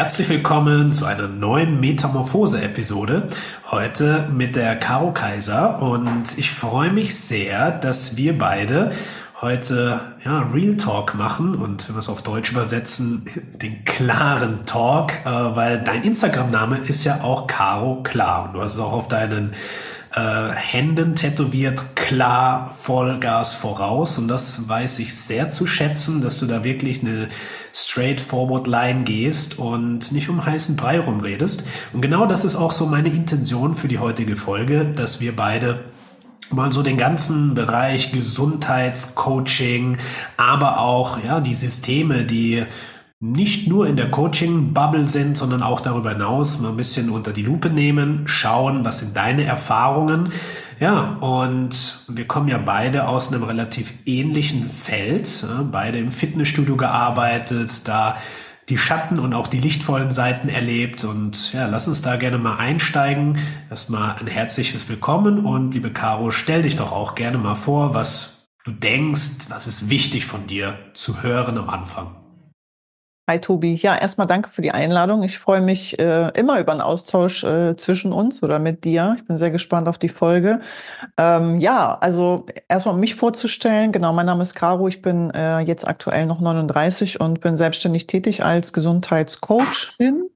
Herzlich willkommen zu einer neuen Metamorphose-Episode. Heute mit der Caro Kaiser und ich freue mich sehr, dass wir beide heute ja, Real Talk machen und wenn wir es auf Deutsch übersetzen, den klaren Talk, äh, weil dein Instagram-Name ist ja auch Caro Klar und du hast es auch auf deinen äh, Händen tätowiert, klar Vollgas voraus. Und das weiß ich sehr zu schätzen, dass du da wirklich eine straightforward Line gehst und nicht um heißen Brei rumredest. Und genau das ist auch so meine Intention für die heutige Folge, dass wir beide mal so den ganzen Bereich Gesundheitscoaching, aber auch ja die Systeme, die nicht nur in der Coaching-Bubble sind, sondern auch darüber hinaus mal ein bisschen unter die Lupe nehmen, schauen, was sind deine Erfahrungen. Ja, und wir kommen ja beide aus einem relativ ähnlichen Feld, beide im Fitnessstudio gearbeitet, da die Schatten und auch die lichtvollen Seiten erlebt. Und ja, lass uns da gerne mal einsteigen. Erstmal ein herzliches Willkommen und liebe Caro, stell dich doch auch gerne mal vor, was du denkst, was ist wichtig von dir zu hören am Anfang. Hi Tobi. Ja, erstmal danke für die Einladung. Ich freue mich äh, immer über einen Austausch äh, zwischen uns oder mit dir. Ich bin sehr gespannt auf die Folge. Ähm, ja, also erstmal um mich vorzustellen. Genau, mein Name ist Caro. Ich bin äh, jetzt aktuell noch 39 und bin selbstständig tätig als Gesundheitscoachin.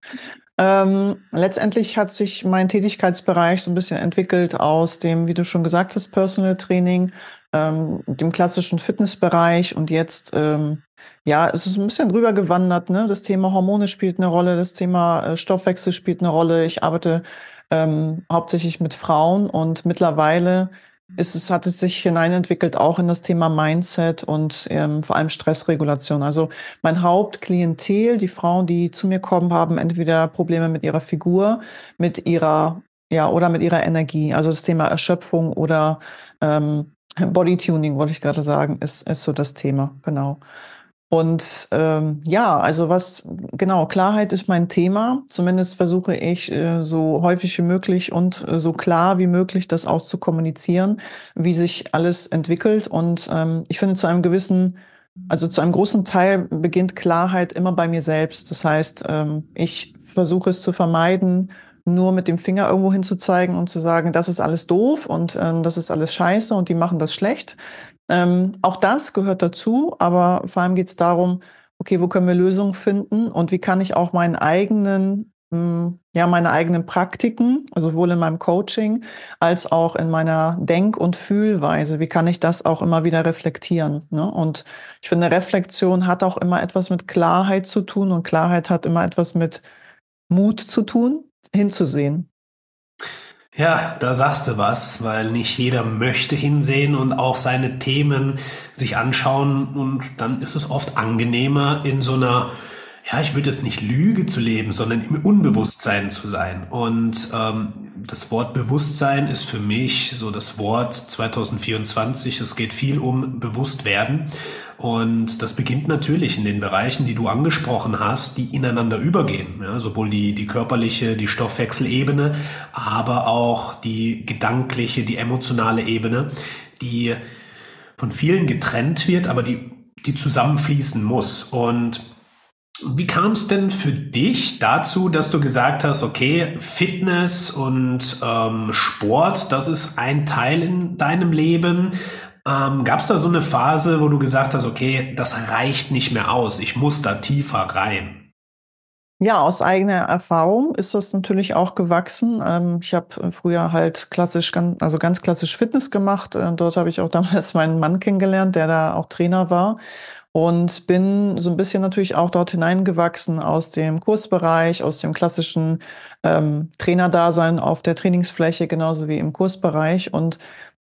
Ähm, letztendlich hat sich mein Tätigkeitsbereich so ein bisschen entwickelt aus dem, wie du schon gesagt hast, Personal Training, ähm, dem klassischen Fitnessbereich und jetzt ähm, ja, es ist ein bisschen drüber gewandert. Ne? Das Thema Hormone spielt eine Rolle, das Thema äh, Stoffwechsel spielt eine Rolle. Ich arbeite ähm, hauptsächlich mit Frauen und mittlerweile ist es, hat es sich hineinentwickelt auch in das Thema Mindset und ähm, vor allem Stressregulation. Also mein Hauptklientel, die Frauen, die zu mir kommen, haben entweder Probleme mit ihrer Figur, mit ihrer, ja, oder mit ihrer Energie. Also das Thema Erschöpfung oder ähm, Bodytuning, wollte ich gerade sagen, ist, ist so das Thema, genau. Und ähm, ja, also was, genau, Klarheit ist mein Thema. Zumindest versuche ich äh, so häufig wie möglich und äh, so klar wie möglich das auch zu kommunizieren, wie sich alles entwickelt. Und ähm, ich finde zu einem gewissen, also zu einem großen Teil beginnt Klarheit immer bei mir selbst. Das heißt, ähm, ich versuche es zu vermeiden, nur mit dem Finger irgendwo hinzuzeigen und zu sagen, das ist alles doof und ähm, das ist alles scheiße und die machen das schlecht, ähm, auch das gehört dazu, aber vor allem geht es darum, okay, wo können wir Lösungen finden und wie kann ich auch meinen eigenen, mh, hm, ja, meine eigenen Praktiken, also sowohl in meinem Coaching als auch in meiner Denk- und Fühlweise, wie kann ich das auch immer wieder reflektieren? Ne? Und ich finde, Reflexion hat auch immer etwas mit Klarheit zu tun und Klarheit hat immer etwas mit Mut zu tun, hinzusehen. Ja, da sagst du was, weil nicht jeder möchte hinsehen und auch seine Themen sich anschauen und dann ist es oft angenehmer in so einer, ja, ich würde es nicht Lüge zu leben, sondern im Unbewusstsein zu sein. Und ähm, das Wort Bewusstsein ist für mich so das Wort 2024. Es geht viel um Bewusstwerden. Und das beginnt natürlich in den Bereichen, die du angesprochen hast, die ineinander übergehen. Ja, sowohl die, die körperliche, die Stoffwechselebene, aber auch die gedankliche, die emotionale Ebene, die von vielen getrennt wird, aber die, die zusammenfließen muss. Und wie kam es denn für dich dazu, dass du gesagt hast, okay, Fitness und ähm, Sport, das ist ein Teil in deinem Leben, ähm, Gab es da so eine Phase, wo du gesagt hast, okay, das reicht nicht mehr aus, ich muss da tiefer rein? Ja, aus eigener Erfahrung ist das natürlich auch gewachsen. Ähm, ich habe früher halt klassisch, also ganz klassisch Fitness gemacht. Äh, dort habe ich auch damals meinen Mann kennengelernt, der da auch Trainer war. Und bin so ein bisschen natürlich auch dort hineingewachsen aus dem Kursbereich, aus dem klassischen ähm, Trainerdasein auf der Trainingsfläche, genauso wie im Kursbereich. Und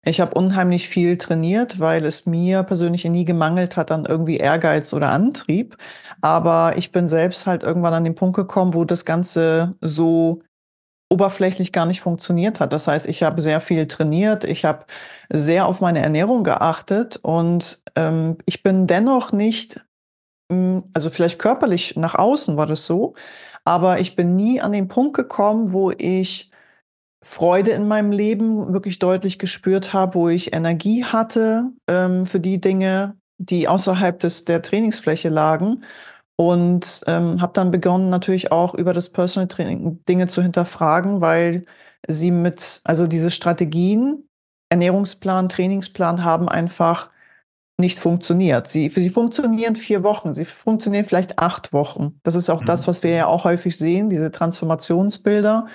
ich habe unheimlich viel trainiert, weil es mir persönlich nie gemangelt hat an irgendwie Ehrgeiz oder Antrieb. Aber ich bin selbst halt irgendwann an den Punkt gekommen, wo das Ganze so oberflächlich gar nicht funktioniert hat. Das heißt, ich habe sehr viel trainiert, ich habe sehr auf meine Ernährung geachtet und ähm, ich bin dennoch nicht, hm, also vielleicht körperlich nach außen war das so, aber ich bin nie an den Punkt gekommen, wo ich Freude in meinem Leben wirklich deutlich gespürt habe, wo ich Energie hatte ähm, für die Dinge, die außerhalb des, der Trainingsfläche lagen. Und ähm, habe dann begonnen, natürlich auch über das Personal Training Dinge zu hinterfragen, weil sie mit, also diese Strategien, Ernährungsplan, Trainingsplan haben einfach nicht funktioniert. Sie, sie funktionieren vier Wochen, sie funktionieren vielleicht acht Wochen. Das ist auch mhm. das, was wir ja auch häufig sehen, diese Transformationsbilder.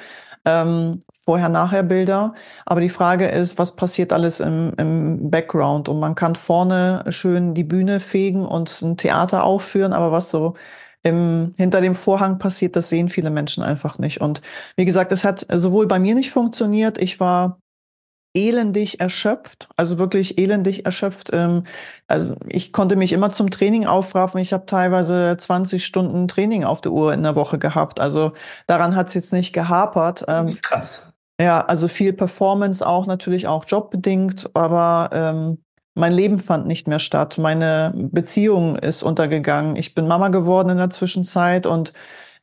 Ähm, Vorher-Nachher-Bilder. Aber die Frage ist, was passiert alles im, im Background? Und man kann vorne schön die Bühne fegen und ein Theater aufführen, aber was so im, hinter dem Vorhang passiert, das sehen viele Menschen einfach nicht. Und wie gesagt, es hat sowohl bei mir nicht funktioniert, ich war elendig erschöpft, also wirklich elendig erschöpft. Ähm, also ich konnte mich immer zum Training aufraffen. Ich habe teilweise 20 Stunden Training auf der Uhr in der Woche gehabt. Also daran hat es jetzt nicht gehapert. Ähm, krass. Ja, also viel Performance auch, natürlich auch jobbedingt, aber ähm, mein Leben fand nicht mehr statt. Meine Beziehung ist untergegangen. Ich bin Mama geworden in der Zwischenzeit und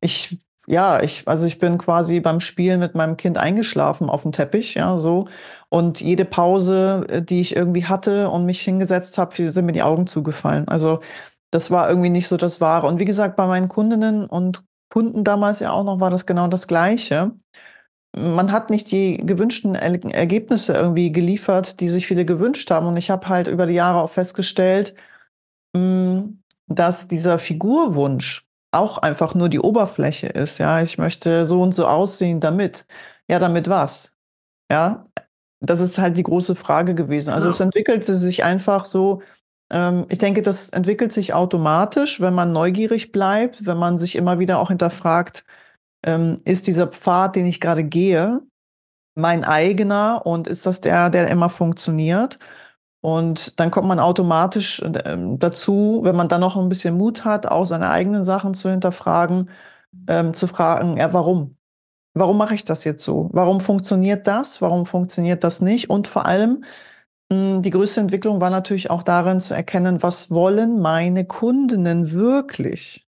ich, ja, ich, also ich bin quasi beim Spielen mit meinem Kind eingeschlafen auf dem Teppich, ja, so. Und jede Pause, äh, die ich irgendwie hatte und mich hingesetzt habe, sind mir die Augen zugefallen. Also das war irgendwie nicht so das Wahre. Und wie gesagt, bei meinen Kundinnen und Kunden damals ja auch noch war das genau das Gleiche man hat nicht die gewünschten Ergebnisse irgendwie geliefert, die sich viele gewünscht haben. Und ich habe halt über die Jahre auch festgestellt, hm, dass dieser Figurwunsch auch einfach nur die Oberfläche ist. Ja, ich möchte so und so aussehen damit. Ja, damit was? Ja, das ist halt die große Frage gewesen. Also ja. es entwickelte sich einfach so, ähm, ich denke, das entwickelt sich automatisch, wenn man neugierig bleibt, wenn man sich immer wieder auch hinterfragt, ähm, ist dieser Pfad, den ich gerade gehe, mein eigener und ist das der, der immer funktioniert? Und dann kommt man automatisch äh, dazu, wenn man dann noch ein bisschen Mut hat, auch seine eigenen Sachen zu hinterfragen, ähm, zu fragen, ja, warum? Warum mache ich das jetzt so? Warum funktioniert das? Warum funktioniert das nicht? Und vor allem, hm, die größte Entwicklung war natürlich auch darin zu erkennen, was wollen meine Kundinnen wirklich?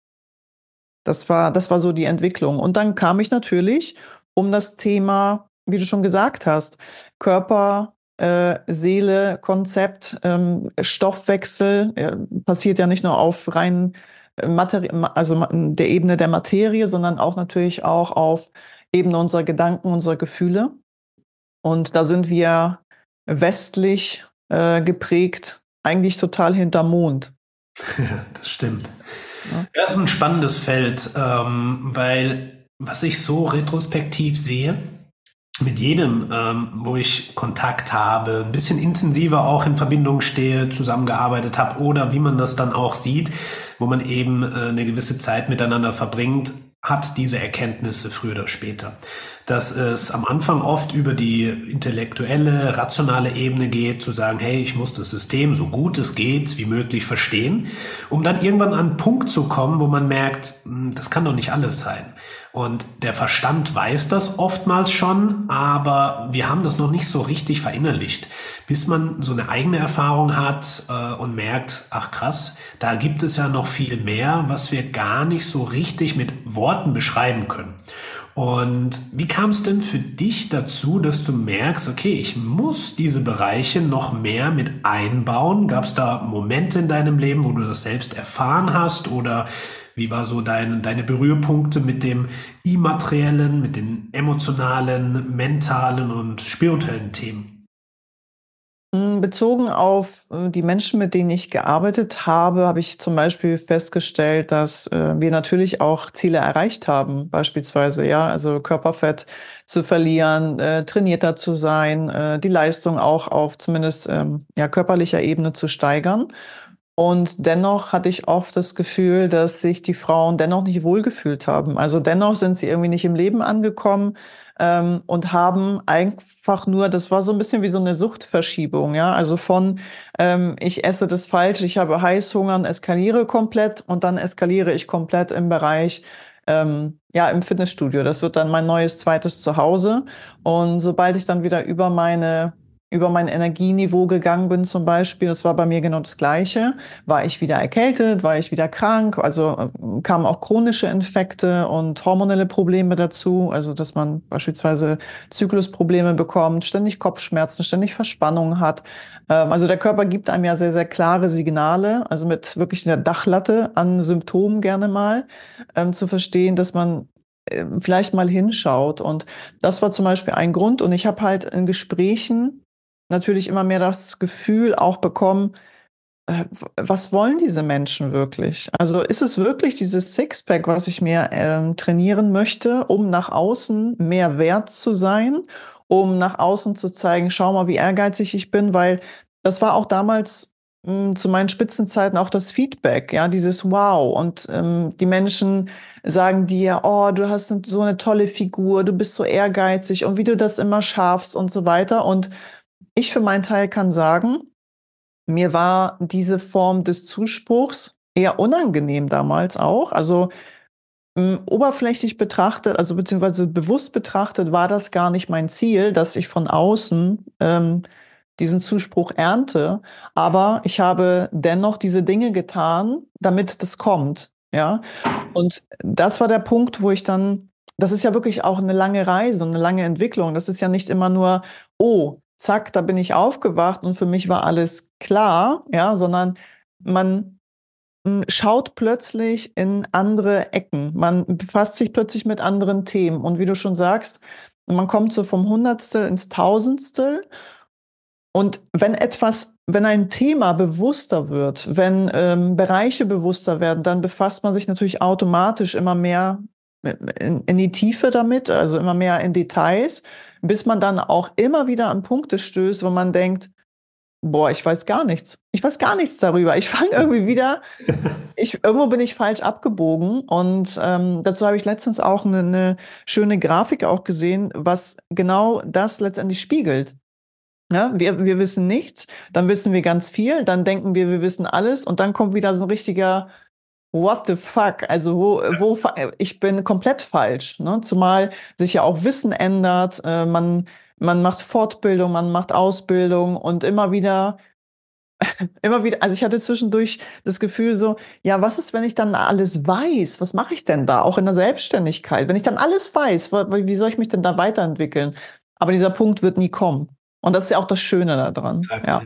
Das war, das war so die Entwicklung. Und dann kam ich natürlich um das Thema, wie du schon gesagt hast, Körper, äh, Seele, Konzept, ähm, Stoffwechsel, äh, passiert ja nicht nur auf rein äh, Materi also der Ebene der Materie, sondern auch natürlich auch auf Ebene unserer Gedanken, unserer Gefühle. Und da sind wir westlich äh, geprägt, eigentlich total hinterm Mond. das stimmt. Das ist ein spannendes Feld, ähm, weil was ich so retrospektiv sehe, mit jedem, ähm, wo ich Kontakt habe, ein bisschen intensiver auch in Verbindung stehe, zusammengearbeitet habe oder wie man das dann auch sieht, wo man eben äh, eine gewisse Zeit miteinander verbringt, hat diese Erkenntnisse früher oder später. Dass es am Anfang oft über die intellektuelle, rationale Ebene geht, zu sagen, hey, ich muss das System so gut es geht wie möglich verstehen, um dann irgendwann an einen Punkt zu kommen, wo man merkt, hm, das kann doch nicht alles sein. Und der Verstand weiß das oftmals schon, aber wir haben das noch nicht so richtig verinnerlicht, bis man so eine eigene Erfahrung hat äh, und merkt, ach krass, da gibt es ja noch viel mehr, was wir gar nicht so richtig mit Worten beschreiben können. Und wie kam es denn für dich dazu, dass du merkst, okay, ich muss diese Bereiche noch mehr mit einbauen? Gab es da Momente in deinem Leben, wo du das selbst erfahren hast oder wie war so dein, deine Berührpunkte mit dem immateriellen, mit den emotionalen, mentalen und spirituellen Themen? Hm, bezogen auf äh, die Menschen, mit denen ich gearbeitet habe, habe ich zum Beispiel festgestellt, dass äh, wir natürlich auch Ziele erreicht haben, beispielsweise, ja, also Körperfett zu verlieren, äh, trainierter zu sein, die Leistung auch auf zumindest ähm, ja, körperlicher Ebene zu steigern. Und dennoch hatte ich oft das Gefühl, dass sich die Frauen dennoch nicht wohlgefühlt haben. Also dennoch sind sie irgendwie nicht im Leben angekommen ähm, und haben einfach nur, das war so ein bisschen wie so eine Suchtverschiebung, ja. Also von ähm, ich esse das falsch, ich habe Heißhunger und eskaliere komplett und dann eskaliere ich komplett im Bereich ähm, ja, im Fitnessstudio. Das wird dann mein neues zweites Zuhause. Und sobald ich dann wieder über meine über mein Energieniveau gegangen bin zum Beispiel, das war bei mir genau das Gleiche, war ich wieder erkältet, war ich wieder krank, also äh, kamen auch chronische Infekte und hormonelle Probleme dazu, also dass man beispielsweise Zyklusprobleme bekommt, ständig Kopfschmerzen, ständig Verspannungen hat. Ähm, also der Körper gibt einem ja sehr, sehr klare Signale, also mit wirklich der Dachlatte an Symptomen gerne mal, ähm, zu verstehen, dass man vielleicht mal hinschaut. Und das war zum Beispiel ein Grund. Und ich habe halt in Gesprächen natürlich immer mehr das Gefühl auch bekommen, äh, was wollen diese Menschen wirklich? Also ist es wirklich dieses Sixpack, was ich mir äh, trainieren möchte, um nach außen mehr wert zu sein, um nach außen zu zeigen, schau mal, wie ehrgeizig ich bin, weil das war auch damals mh, hm, zu meinen Spitzenzeiten auch das Feedback, ja, dieses Wow. Und ähm, die Menschen sagen dir, oh, du hast so eine tolle Figur, du bist so ehrgeizig und wie du das immer schaffst und so weiter. Und ich für meinen Teil kann sagen, mir war diese Form des Zuspruchs eher unangenehm damals auch. Also ähm, oberflächlich betrachtet, also beziehungsweise bewusst betrachtet, war das gar nicht mein Ziel, dass ich von außen ähm, diesen Zuspruch ernte. Aber ich habe dennoch diese Dinge getan, damit das kommt. Ja. Und das war der Punkt, wo ich dann, das ist ja wirklich auch eine lange Reise und eine lange Entwicklung. Das ist ja nicht immer nur, oh, zack, da bin ich aufgewacht und für mich war alles klar, ja, sondern man schaut plötzlich in andere Ecken. Man befasst sich plötzlich mit anderen Themen. Und wie du schon sagst, man kommt so vom Hundertstel ins Tausendstel. Und wenn etwas, wenn ein Thema bewusster wird, wenn ähm, Bereiche bewusster werden, dann befasst man sich natürlich automatisch immer mehr in, in die Tiefe damit, also immer mehr in Details bis man dann auch immer wieder an Punkte stößt, wo man denkt, boah, ich weiß gar nichts. Ich weiß gar nichts darüber. Ich fange irgendwie wieder, ich, irgendwo bin ich falsch abgebogen. Und ähm, dazu habe ich letztens auch eine, eine schöne Grafik auch gesehen, was genau das letztendlich spiegelt. Ja, wir, wir wissen nichts, dann wissen wir ganz viel, dann denken wir, wir wissen alles und dann kommt wieder so ein richtiger what the fuck? Also wo, wo ich bin komplett falsch. Ne? Zumal sich ja auch Wissen ändert, äh, man, man macht Fortbildung, man macht Ausbildung und immer wieder, immer wieder, also ich hatte zwischendurch das Gefühl so, ja, was ist, wenn ich dann alles weiß? Was mache ich denn da? Auch in der Selbstständigkeit. Wenn ich dann alles weiß, wie soll ich mich denn da weiterentwickeln? Aber dieser Punkt wird nie kommen. Und das ist ja auch das Schöne daran. Ja.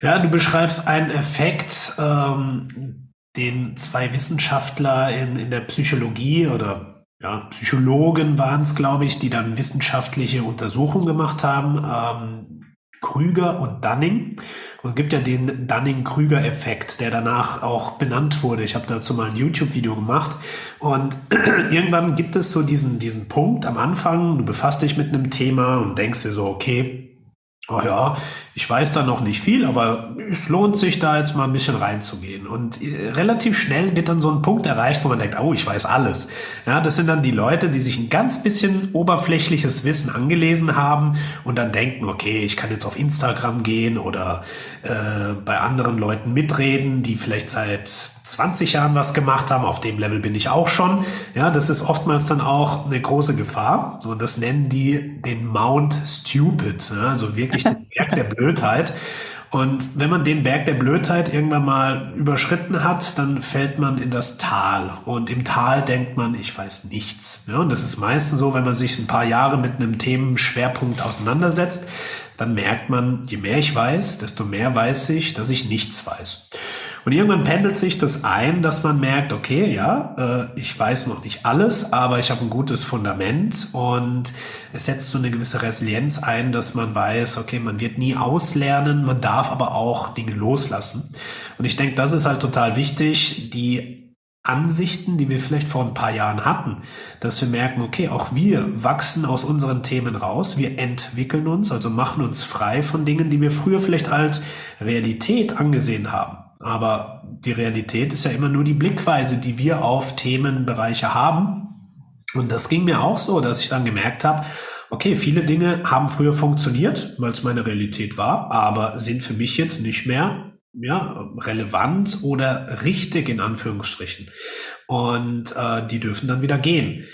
ja. du beschreibst einen Effekt, ähm, den zwei Wissenschaftler in, in der Psychologie oder ja, Psychologen waren es, glaube ich, die dann wissenschaftliche Untersuchungen gemacht haben. Ähm, Krüger und Dunning. Und es gibt ja den Dunning-Krüger-Effekt, der danach auch benannt wurde. Ich habe dazu mal ein YouTube-Video gemacht. Und irgendwann gibt es so diesen, diesen Punkt am Anfang, du befasst dich mit einem Thema und denkst dir so, okay, oh ja, ich weiß da noch nicht viel, aber es lohnt sich da jetzt mal ein bisschen reinzugehen. Und äh, relativ schnell wird dann so ein Punkt erreicht, wo man denkt, oh, ich weiß alles. Ja, das sind dann die Leute, die sich ein ganz bisschen oberflächliches Wissen angelesen haben und dann denken, okay, ich kann jetzt auf Instagram gehen oder äh, bei anderen Leuten mitreden, die vielleicht seit 20 Jahren was gemacht haben. Auf dem Level bin ich auch schon. Ja, das ist oftmals dann auch eine große Gefahr. Und das nennen die den Mount Stupid. Ja, also wirklich den Berg der Blödheit. Und wenn man den Berg der Blödheit irgendwann mal überschritten hat, dann fällt man in das Tal. Und im Tal denkt man, ich weiß nichts. Ja, und das ist meistens so, wenn man sich ein paar Jahre mit einem Themenschwerpunkt auseinandersetzt, dann merkt man, je mehr ich weiß, desto mehr weiß ich, dass ich nichts weiß. Und irgendwann pendelt sich das ein, dass man merkt, okay, ja, äh, ich weiß noch nicht alles, aber ich habe ein gutes Fundament und es setzt so eine gewisse Resilienz ein, dass man weiß, okay, man wird nie auslernen, man darf aber auch Dinge loslassen. Und ich denke, das ist halt total wichtig, die Ansichten, die wir vielleicht vor ein paar Jahren hatten, dass wir merken, okay, auch wir wachsen aus unseren Themen raus, wir entwickeln uns, also machen uns frei von Dingen, die wir früher vielleicht als Realität angesehen haben. Aber die Realität ist ja immer nur die Blickweise, die wir auf Themenbereiche haben. Und das ging mir auch so, dass ich dann gemerkt habe, okay, viele Dinge haben früher funktioniert, weil es meine Realität war, aber sind für mich jetzt nicht mehr ja, relevant oder richtig in Anführungsstrichen. und äh, die dürfen dann wieder gehen.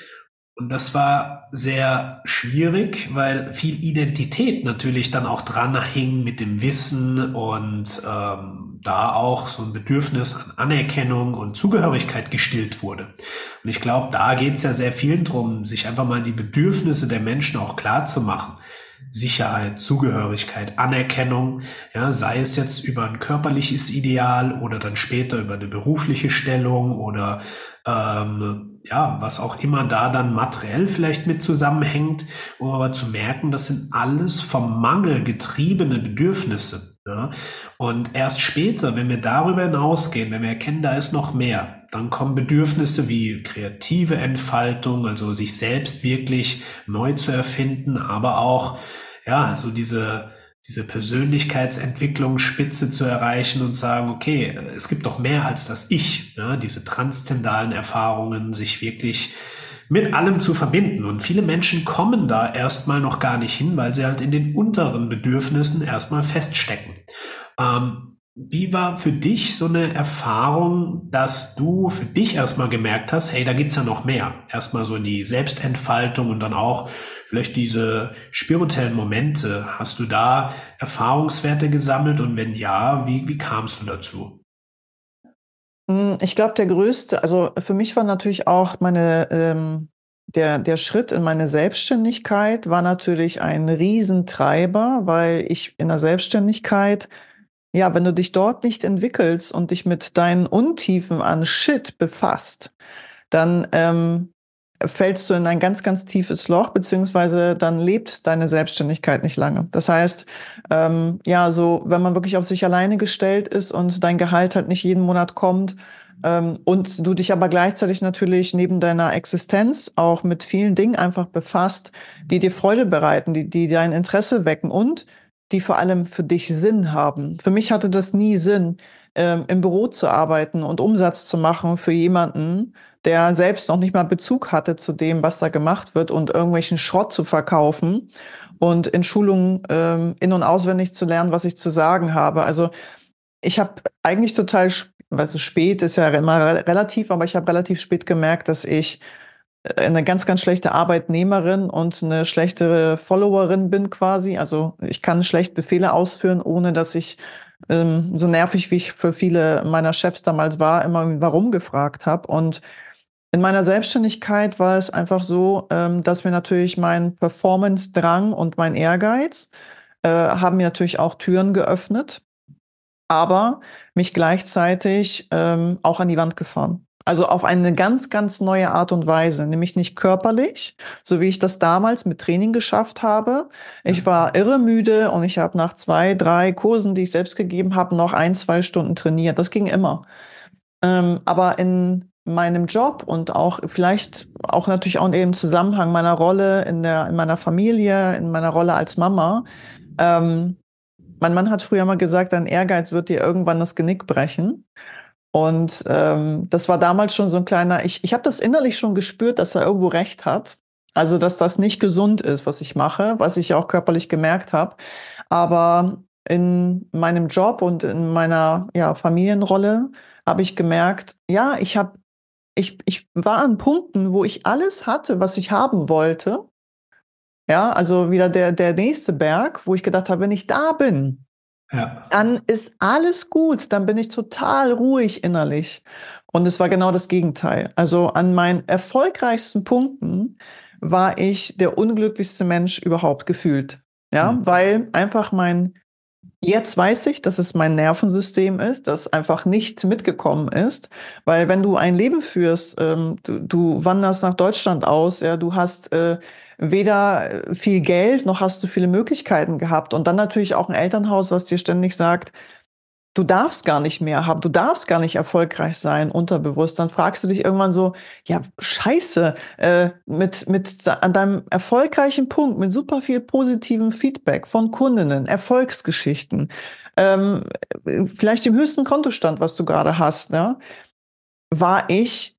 Und das war sehr schwierig, weil viel Identität natürlich dann auch dran hing mit dem Wissen und ähm, da auch so ein Bedürfnis an Anerkennung und Zugehörigkeit gestillt wurde. Und ich glaube, da geht es ja sehr vielen drum, sich einfach mal die Bedürfnisse der Menschen auch klar zu machen. Sicherheit, Zugehörigkeit, Anerkennung, ja, sei es jetzt über ein körperliches Ideal oder dann später über eine berufliche Stellung oder ähm, ja, was auch immer da dann materiell vielleicht mit zusammenhängt, um aber zu merken, das sind alles vom Mangel getriebene Bedürfnisse. Ja? Und erst später, wenn wir darüber hinausgehen, wenn wir erkennen, da ist noch mehr, dann kommen Bedürfnisse wie kreative Entfaltung, also sich selbst wirklich neu zu erfinden, aber auch ja, so diese diese Persönlichkeitsentwicklung Spitze zu erreichen und sagen, okay, es gibt doch mehr als das Ich, ja, diese transzendalen Erfahrungen, sich wirklich mit allem zu verbinden. Und viele Menschen kommen da erstmal noch gar nicht hin, weil sie halt in den unteren Bedürfnissen erstmal feststecken. Ähm, wie war für dich so eine Erfahrung, dass du für dich erstmal gemerkt hast, hey, da gibt's ja noch mehr. Erstmal so in die Selbstentfaltung und dann auch vielleicht diese spirituellen Momente. Hast du da Erfahrungswerte gesammelt und wenn ja, wie, wie kamst du dazu? Hm, ich glaube, der größte, also für mich war natürlich auch meine, ähm, der, der Schritt in meine Selbstständigkeit war natürlich ein Riesentreiber, weil ich in der Selbstständigkeit ja, wenn du dich dort nicht entwickelst und dich mit deinen Untiefen an Shit befasst, dann ähm, fällst du in ein ganz, ganz tiefes Loch, beziehungsweise dann lebt deine Selbstständigkeit nicht lange. Das heißt, ähm, ja, so, wenn man wirklich auf sich alleine gestellt ist und dein Gehalt halt nicht jeden Monat kommt, ähm, und du dich aber gleichzeitig natürlich neben deiner Existenz auch mit vielen Dingen einfach befasst, die dir Freude bereiten, die, die dein Interesse wecken und die vor allem für dich Sinn haben. Für mich hatte das nie Sinn, ähm, im Büro zu arbeiten und Umsatz zu machen für jemanden, der selbst noch nicht mal Bezug hatte zu dem, was da gemacht wird und irgendwelchen Schrott zu verkaufen und in Schulungen ähm, in- und auswendig zu lernen, was ich zu sagen habe. Also ich habe eigentlich total, also spät ist ja immer relativ, aber ich habe relativ spät gemerkt, dass ich eine ganz, ganz schlechte Arbeitnehmerin und eine schlechtere Followerin bin quasi. Also ich kann schlecht Befehle ausführen, ohne dass ich ähm, so nervig, wie ich für viele meiner Chefs damals war, immer warum gefragt habe. Und in meiner Selbstständigkeit war es einfach so, ähm, dass mir natürlich mein Performance-Drang und mein Ehrgeiz äh, haben mir natürlich auch Türen geöffnet, aber mich gleichzeitig ähm, auch an die Wand gefahren. Also auf eine ganz, ganz neue Art und Weise, nämlich nicht körperlich, so wie ich das damals mit Training geschafft habe. Ich war irre müde und ich habe nach zwei, drei Kursen, die ich selbst gegeben habe, noch ein, zwei Stunden trainiert. Das ging immer. Ähm, aber in meinem Job und auch vielleicht auch natürlich auch im Zusammenhang meiner Rolle in der in meiner Familie, in meiner Rolle als Mama. Ähm, mein Mann hat früher mal gesagt, dein Ehrgeiz wird dir irgendwann das Genick brechen. Und ähm, das war damals schon so ein kleiner, ich, ich habe das innerlich schon gespürt, dass er irgendwo recht hat. Also, dass das nicht gesund ist, was ich mache, was ich auch körperlich gemerkt habe. Aber in meinem Job und in meiner ja, Familienrolle habe ich gemerkt, ja, ich habe, ich, ich war an Punkten, wo ich alles hatte, was ich haben wollte. Ja, also wieder der, der nächste Berg, wo ich gedacht habe, wenn ich da bin, ja. dann ist alles gut, dann bin ich total ruhig innerlich. Und es war genau das Gegenteil. Also an meinen erfolgreichsten Punkten war ich der unglücklichste Mensch überhaupt gefühlt. Ja, mhm. weil einfach mein, jetzt weiß ich, dass es mein Nervensystem ist, das einfach nicht mitgekommen ist. Weil wenn du ein Leben führst, ähm, du, du wanderst nach Deutschland aus, ja, du hast äh, weder äh, viel Geld noch hast du viele Möglichkeiten gehabt. Und dann natürlich auch ein Elternhaus, was dir ständig sagt, du darfst gar nicht mehr haben, du darfst gar nicht erfolgreich sein, unterbewusst. Dann fragst du dich irgendwann so, ja, scheiße, äh, mit, mit an deinem erfolgreichen Punkt, mit super viel positivem Feedback von Kundinnen, Erfolgsgeschichten, ähm, vielleicht dem höchsten Kontostand, was du gerade hast, ne, war ich,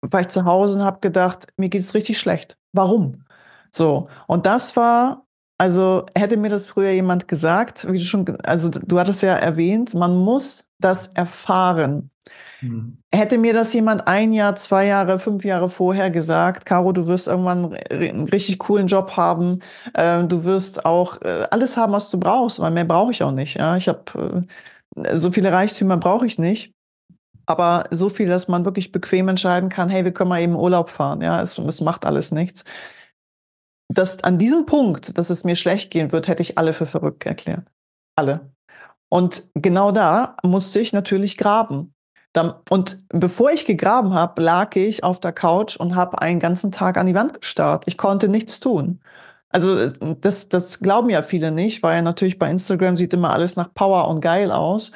war ich zu Hause und habe gedacht, mir geht es richtig schlecht. Warum? So, und das war, also hätte mir das früher jemand gesagt, wie du schon, also du hattest ja erwähnt, man muss das erfahren. Mhm. Hätte mir das jemand ein Jahr, zwei Jahre, fünf Jahre vorher gesagt, Caro, du wirst irgendwann einen richtig coolen Job haben, äh, du wirst auch äh, alles haben, was du brauchst, weil mehr brauche ich auch nicht. Ja? Ich habe äh, so viele Reichtümer brauche ich nicht. Aber so viel, dass man wirklich bequem entscheiden kann, hey, wir können mal eben Urlaub fahren. Ja, es, es macht alles nichts. Das, an diesem Punkt, dass es mir schlecht gehen wird, hätte ich alle für verrückt erklärt. Alle. Und genau da musste ich natürlich graben. Und bevor ich gegraben habe, lag ich auf der Couch und habe einen ganzen Tag an die Wand gestarrt. Ich konnte nichts tun. Also das, das glauben ja viele nicht, weil natürlich bei Instagram sieht immer alles nach Power und geil aus.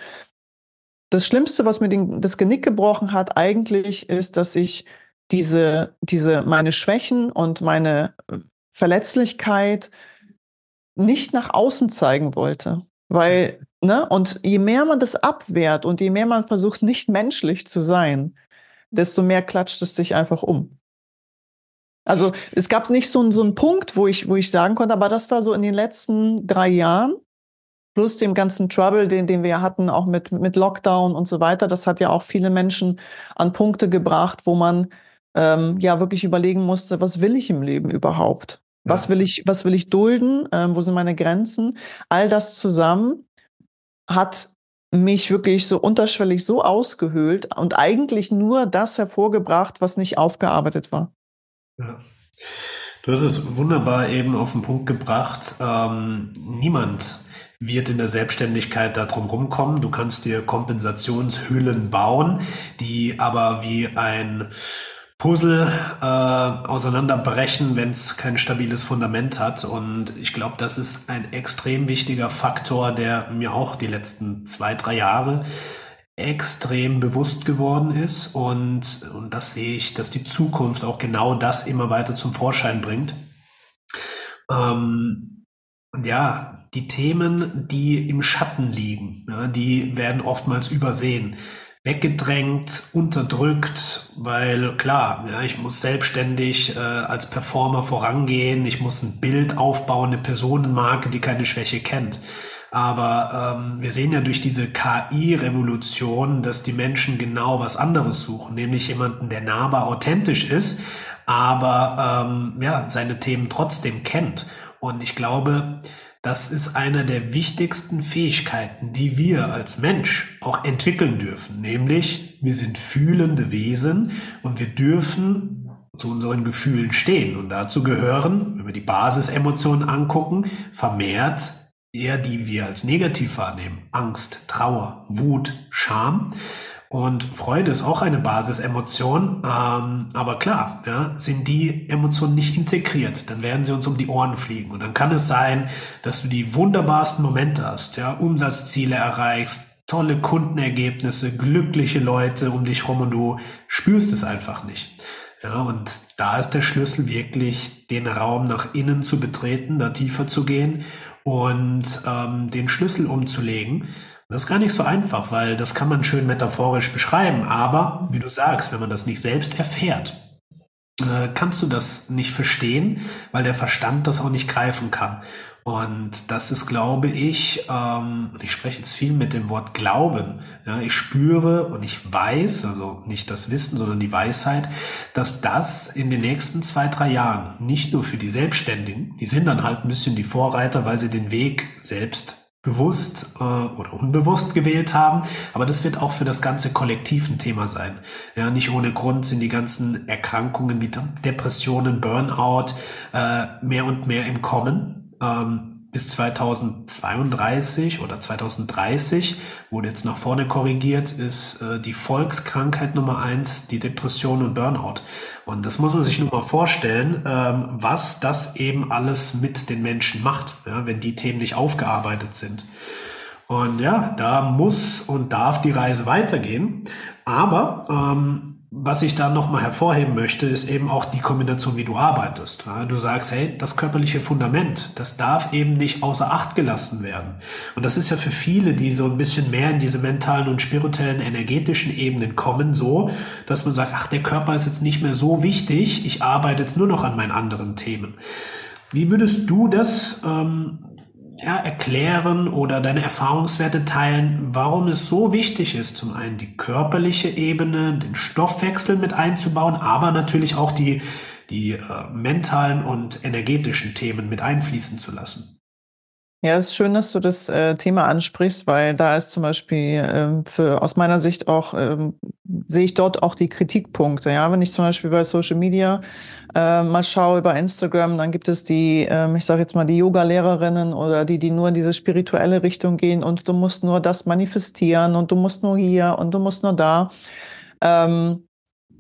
Das Schlimmste, was mir den, das Genick gebrochen hat, eigentlich ist, dass ich diese, diese, meine Schwächen und meine Verletzlichkeit nicht nach außen zeigen wollte. Weil Ne? Und je mehr man das abwehrt und je mehr man versucht, nicht menschlich zu sein, desto mehr klatscht es sich einfach um. Also es gab nicht so, so einen Punkt, wo ich, wo ich sagen konnte, aber das war so in den letzten drei Jahren, plus dem ganzen Trouble, den, den wir hatten, auch mit, mit Lockdown und so weiter. Das hat ja auch viele Menschen an Punkte gebracht, wo man ähm, ja wirklich überlegen musste, was will ich im Leben überhaupt? Was will ich, was will ich dulden? Ähm, wo sind meine Grenzen? All das zusammen hat mich wirklich so unterschwellig so ausgehöhlt und eigentlich nur das hervorgebracht, was nicht aufgearbeitet war. Ja. Du hast es wunderbar eben auf den Punkt gebracht. Ähm, niemand wird in der Selbstständigkeit darum rumkommen. Du kannst dir Kompensationshüllen bauen, die aber wie ein Puzzle äh, auseinanderbrechen, wenn es kein stabiles Fundament hat. Und ich glaube, das ist ein extrem wichtiger Faktor, der mir auch die letzten zwei, drei Jahre extrem bewusst geworden ist. Und, und das sehe ich, dass die Zukunft auch genau das immer weiter zum Vorschein bringt. Ähm, und ja, die Themen, die im Schatten liegen, ja, die werden oftmals übersehen weggedrängt, unterdrückt, weil klar, ja, ich muss selbstständig äh, als Performer vorangehen, ich muss ein Bild aufbauen, eine Personenmarke, die keine Schwäche kennt. Aber ähm, wir sehen ja durch diese KI-Revolution, dass die Menschen genau was anderes suchen, nämlich jemanden, der nahbar authentisch ist, aber ähm, ja, seine Themen trotzdem kennt. Und ich glaube, das ist eine der wichtigsten Fähigkeiten, die wir als Mensch auch entwickeln dürfen. Nämlich, wir sind fühlende Wesen und wir dürfen zu unseren Gefühlen stehen. Und dazu gehören, wenn wir die Basisemotionen angucken, vermehrt eher die wir als negativ wahrnehmen. Angst, Trauer, Wut, Scham. Und Freude ist auch eine Basisemotion, ähm, aber klar, ja, sind die Emotionen nicht integriert, dann werden sie uns um die Ohren fliegen. Und dann kann es sein, dass du die wunderbarsten Momente hast, ja, Umsatzziele erreichst, tolle Kundenergebnisse, glückliche Leute um dich rum und du spürst es einfach nicht. Ja, und da ist der Schlüssel wirklich, den Raum nach innen zu betreten, da tiefer zu gehen und ähm, den Schlüssel umzulegen das ist gar nicht so einfach, weil das kann man schön metaphorisch beschreiben. Aber, wie du sagst, wenn man das nicht selbst erfährt, äh, kannst du das nicht verstehen, weil der Verstand das auch nicht greifen kann. Und das ist, glaube ich, ähm, ich spreche jetzt viel mit dem Wort Glauben. Ja, ich spüre und ich weiß, also nicht das Wissen, sondern die Weisheit, dass das in den nächsten zwei, drei Jahren nicht nur für die Selbstständigen, die sind dann halt ein bisschen die Vorreiter, weil sie den Weg selbst bewusst äh, oder unbewusst gewählt haben. Aber das wird auch für das ganze Kollektiv ein Thema sein. Ja, nicht ohne Grund sind die ganzen Erkrankungen wie Depressionen, Burnout äh, mehr und mehr im Kommen. Ähm, bis 2032 oder 2030 wurde jetzt nach vorne korrigiert, ist äh, die Volkskrankheit Nummer eins die Depression und Burnout. Und das muss man sich nur mal vorstellen, ähm, was das eben alles mit den Menschen macht, ja, wenn die Themen nicht aufgearbeitet sind. Und ja, da muss und darf die Reise weitergehen. Aber ähm, was ich da nochmal hervorheben möchte, ist eben auch die Kombination, wie du arbeitest. Du sagst, hey, das körperliche Fundament, das darf eben nicht außer Acht gelassen werden. Und das ist ja für viele, die so ein bisschen mehr in diese mentalen und spirituellen, energetischen Ebenen kommen, so, dass man sagt, ach, der Körper ist jetzt nicht mehr so wichtig, ich arbeite jetzt nur noch an meinen anderen Themen. Wie würdest du das ähm, ja, erklären oder deine Erfahrungswerte teilen, warum es so wichtig ist, zum einen die körperliche Ebene, den Stoffwechsel mit einzubauen, aber natürlich auch die, die äh, mentalen und energetischen Themen mit einfließen zu lassen? Ja, es ist schön, dass du das äh, Thema ansprichst, weil da ist zum Beispiel ähm, für aus meiner Sicht auch ähm, sehe ich dort auch die Kritikpunkte. Ja, wenn ich zum Beispiel bei Social Media äh, mal schaue über Instagram, dann gibt es die, ähm, ich sage jetzt mal die Yoga-Lehrerinnen oder die, die nur in diese spirituelle Richtung gehen und du musst nur das manifestieren und du musst nur hier und du musst nur da. Ähm,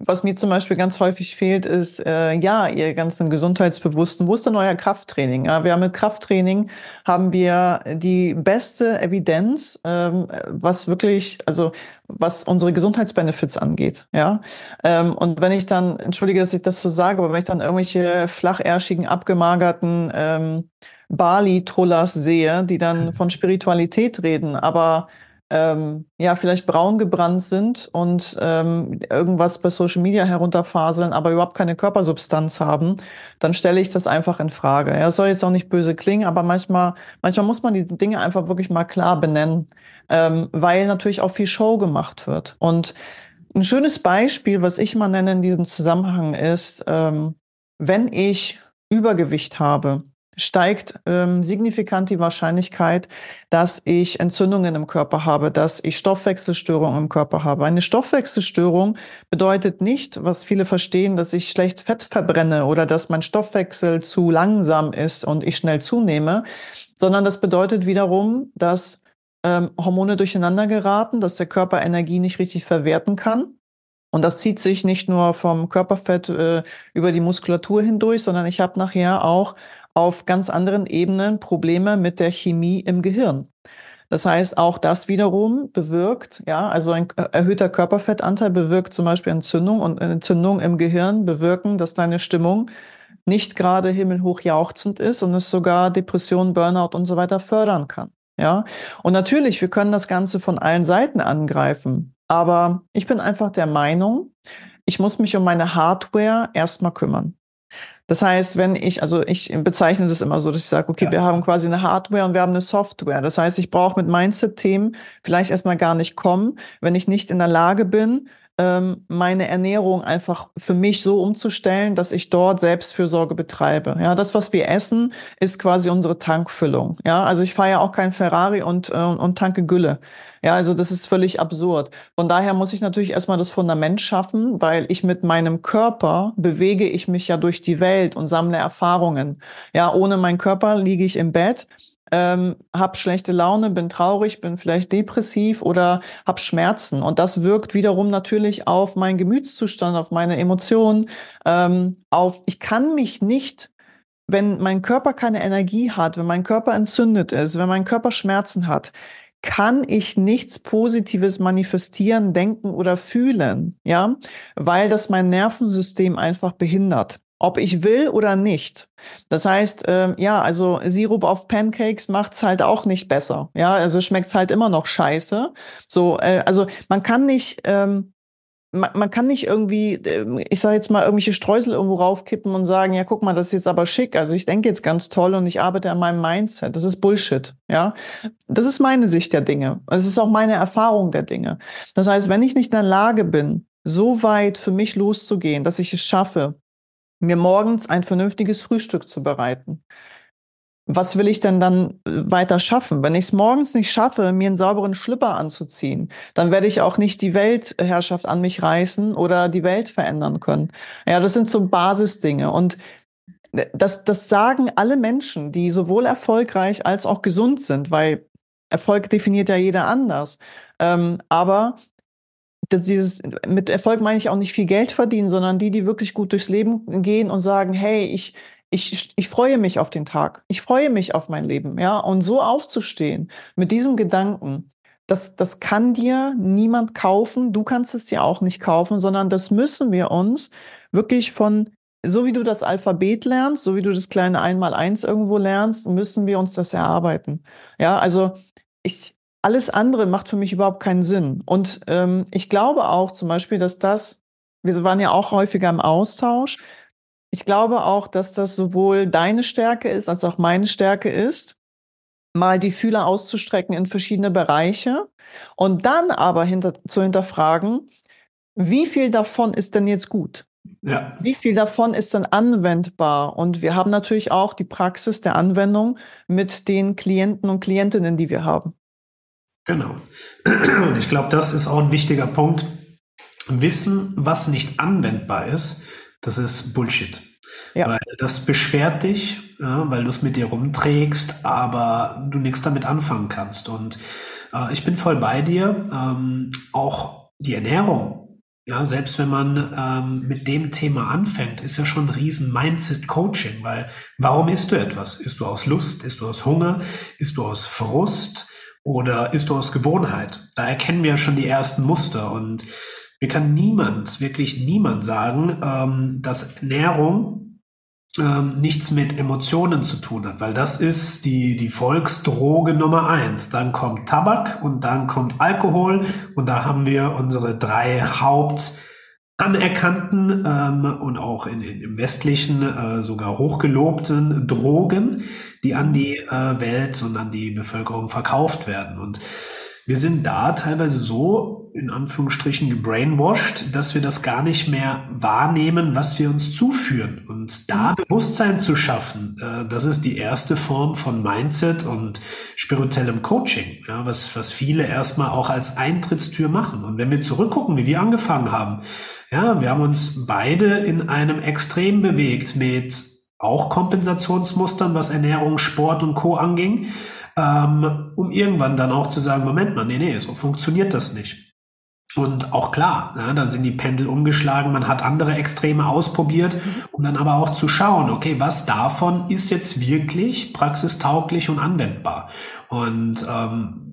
was mir zum Beispiel ganz häufig fehlt, ist, äh, ja, ihr ganzen Gesundheitsbewussten, wo ist denn euer Krafttraining? Ja, wir haben mit Krafttraining haben wir die beste Evidenz, ähm, was wirklich, also was unsere Gesundheitsbenefits angeht. Ja, ähm, und wenn ich dann, entschuldige, dass ich das so sage, aber wenn ich dann irgendwelche flacherschigen, abgemagerten ähm, Bali-Trullers sehe, die dann von Spiritualität reden, aber ähm, ja, vielleicht braun gebrannt sind und ähm, irgendwas bei Social Media herunterfaseln, aber überhaupt keine Körpersubstanz haben, dann stelle ich das einfach in Frage. Ja, soll jetzt auch nicht böse klingen, aber manchmal, manchmal muss man die Dinge einfach wirklich mal klar benennen, ähm, weil natürlich auch viel Show gemacht wird. Und ein schönes Beispiel, was ich mal nenne in diesem Zusammenhang ist, ähm, wenn ich Übergewicht habe, steigt ähm, signifikant die Wahrscheinlichkeit, dass ich Entzündungen im Körper habe, dass ich Stoffwechselstörungen im Körper habe. Eine Stoffwechselstörung bedeutet nicht, was viele verstehen, dass ich schlecht Fett verbrenne oder dass mein Stoffwechsel zu langsam ist und ich schnell zunehme, sondern das bedeutet wiederum, dass ähm, Hormone durcheinander geraten, dass der Körper Energie nicht richtig verwerten kann. Und das zieht sich nicht nur vom Körperfett äh, über die Muskulatur hindurch, sondern ich habe nachher auch auf ganz anderen Ebenen Probleme mit der Chemie im Gehirn. Das heißt, auch das wiederum bewirkt, ja, also ein erhöhter Körperfettanteil bewirkt zum Beispiel Entzündung und Entzündung im Gehirn bewirken, dass deine Stimmung nicht gerade himmelhoch jauchzend ist und es sogar Depression, Burnout und so weiter fördern kann. Ja, und natürlich, wir können das Ganze von allen Seiten angreifen. Aber ich bin einfach der Meinung, ich muss mich um meine Hardware erstmal kümmern. Das heißt, wenn ich, also ich bezeichne das immer so, dass ich sage, okay, ja. wir haben quasi eine Hardware und wir haben eine Software. Das heißt, ich brauche mit Mindset-Themen vielleicht erstmal gar nicht kommen, wenn ich nicht in der Lage bin, meine Ernährung einfach für mich so umzustellen, dass ich dort Selbstfürsorge betreibe. Ja, das, was wir essen, ist quasi unsere Tankfüllung. Ja, also ich fahre ja auch kein Ferrari und, äh, und tanke Gülle. Ja, also das ist völlig absurd. Von daher muss ich natürlich erstmal das Fundament schaffen, weil ich mit meinem Körper bewege ich mich ja durch die Welt und sammle Erfahrungen. Ja, ohne meinen Körper liege ich im Bett ähm, habe schlechte Laune, bin traurig, bin vielleicht depressiv oder habe Schmerzen. Und das wirkt wiederum natürlich auf meinen Gemütszustand, auf meine Emotionen, ähm, auf, ich kann mich nicht wenn mein Körper keine Energie hat, wenn mein Körper entzündet ist, wenn mein Körper Schmerzen hat, kann ich nichts Positives manifestieren, denken oder fühlen, ja, weil das mein Nervensystem einfach behindert ob ich will oder nicht. Das heißt, äh, ja, also Sirup auf Pancakes macht's halt auch nicht besser. Ja, also schmeckt's halt immer noch scheiße. So, äh, also man kann nicht, ähm, man, man kann nicht irgendwie, äh, ich sage jetzt mal, irgendwelche Streusel irgendwo raufkippen und sagen, ja, guck mal, das ist jetzt aber schick. Also ich denke jetzt ganz toll und ich arbeite an meinem Mindset. Das ist Bullshit. Ja, das ist meine Sicht der Dinge. Das ist auch meine Erfahrung der Dinge. Das heißt, wenn ich nicht in der Lage bin, so weit für mich loszugehen, dass ich es schaffe, mir morgens ein vernünftiges Frühstück zu bereiten. Was will ich denn dann äh, weiter schaffen? Wenn ich es morgens nicht schaffe, mir einen sauberen Schlipper anzuziehen, dann werde ich auch nicht die Weltherrschaft an mich reißen oder die Welt verändern können. Ja, das sind so Basisdinge. Und äh, das, das sagen alle Menschen, die sowohl erfolgreich als auch gesund sind, weil Erfolg definiert ja jeder anders. Ähm, aber das, dieses, mit Erfolg meine ich auch nicht viel Geld verdienen, sondern die, die wirklich gut durchs Leben gehen und sagen, hey, ich, ich, ich freue mich auf den Tag. Ich freue mich auf mein Leben, ja. Und so aufzustehen mit diesem Gedanken, das, das kann dir niemand kaufen. Du kannst es dir auch nicht kaufen, sondern das müssen wir uns wirklich von, so wie du das Alphabet lernst, so wie du das kleine Einmal-Eins irgendwo lernst, müssen wir uns das erarbeiten. Ja, also ich, alles andere macht für mich überhaupt keinen Sinn. Und ähm, ich glaube auch zum Beispiel, dass das, wir waren ja auch häufiger im Austausch, ich glaube auch, dass das sowohl deine Stärke ist, als auch meine Stärke ist, mal die Fühler auszustrecken in verschiedene Bereiche und dann aber hinter, zu hinterfragen, wie viel davon ist denn jetzt gut? Ja. Wie viel davon ist dann anwendbar? Und wir haben natürlich auch die Praxis der Anwendung mit den Klienten und Klientinnen, die wir haben. Genau. Und ich glaube, das ist auch ein wichtiger Punkt. Wissen, was nicht anwendbar ist, das ist Bullshit. Ja. Weil das beschwert dich, ja, weil du es mit dir rumträgst, aber du nichts damit anfangen kannst. Und äh, ich bin voll bei dir. Ähm, auch die Ernährung, ja, selbst wenn man ähm, mit dem Thema anfängt, ist ja schon ein riesen Mindset-Coaching, weil warum isst du etwas? Isst du aus Lust? Isst du aus Hunger? Isst du aus Frust? Oder isst du aus Gewohnheit? Da erkennen wir schon die ersten Muster und mir kann niemand, wirklich niemand sagen, ähm, dass Ernährung ähm, nichts mit Emotionen zu tun hat, weil das ist die, die Volksdroge Nummer eins. Dann kommt Tabak und dann kommt Alkohol und da haben wir unsere drei Haupt anerkannten ähm, und auch in, in, im westlichen äh, sogar hochgelobten Drogen, die an die äh, Welt und an die Bevölkerung verkauft werden. Und wir sind da teilweise so in Anführungsstrichen gebrainwashed, dass wir das gar nicht mehr wahrnehmen, was wir uns zuführen. Und da mhm. Bewusstsein zu schaffen, äh, das ist die erste Form von Mindset und spirituellem Coaching, ja, was, was viele erstmal auch als Eintrittstür machen. Und wenn wir zurückgucken, wie wir angefangen haben, ja, wir haben uns beide in einem Extrem bewegt mit auch Kompensationsmustern, was Ernährung, Sport und Co. anging ähm, um irgendwann dann auch zu sagen, Moment mal, nee, nee, so funktioniert das nicht. Und auch klar, ja, dann sind die Pendel umgeschlagen, man hat andere Extreme ausprobiert, um dann aber auch zu schauen, okay, was davon ist jetzt wirklich praxistauglich und anwendbar. Und ähm,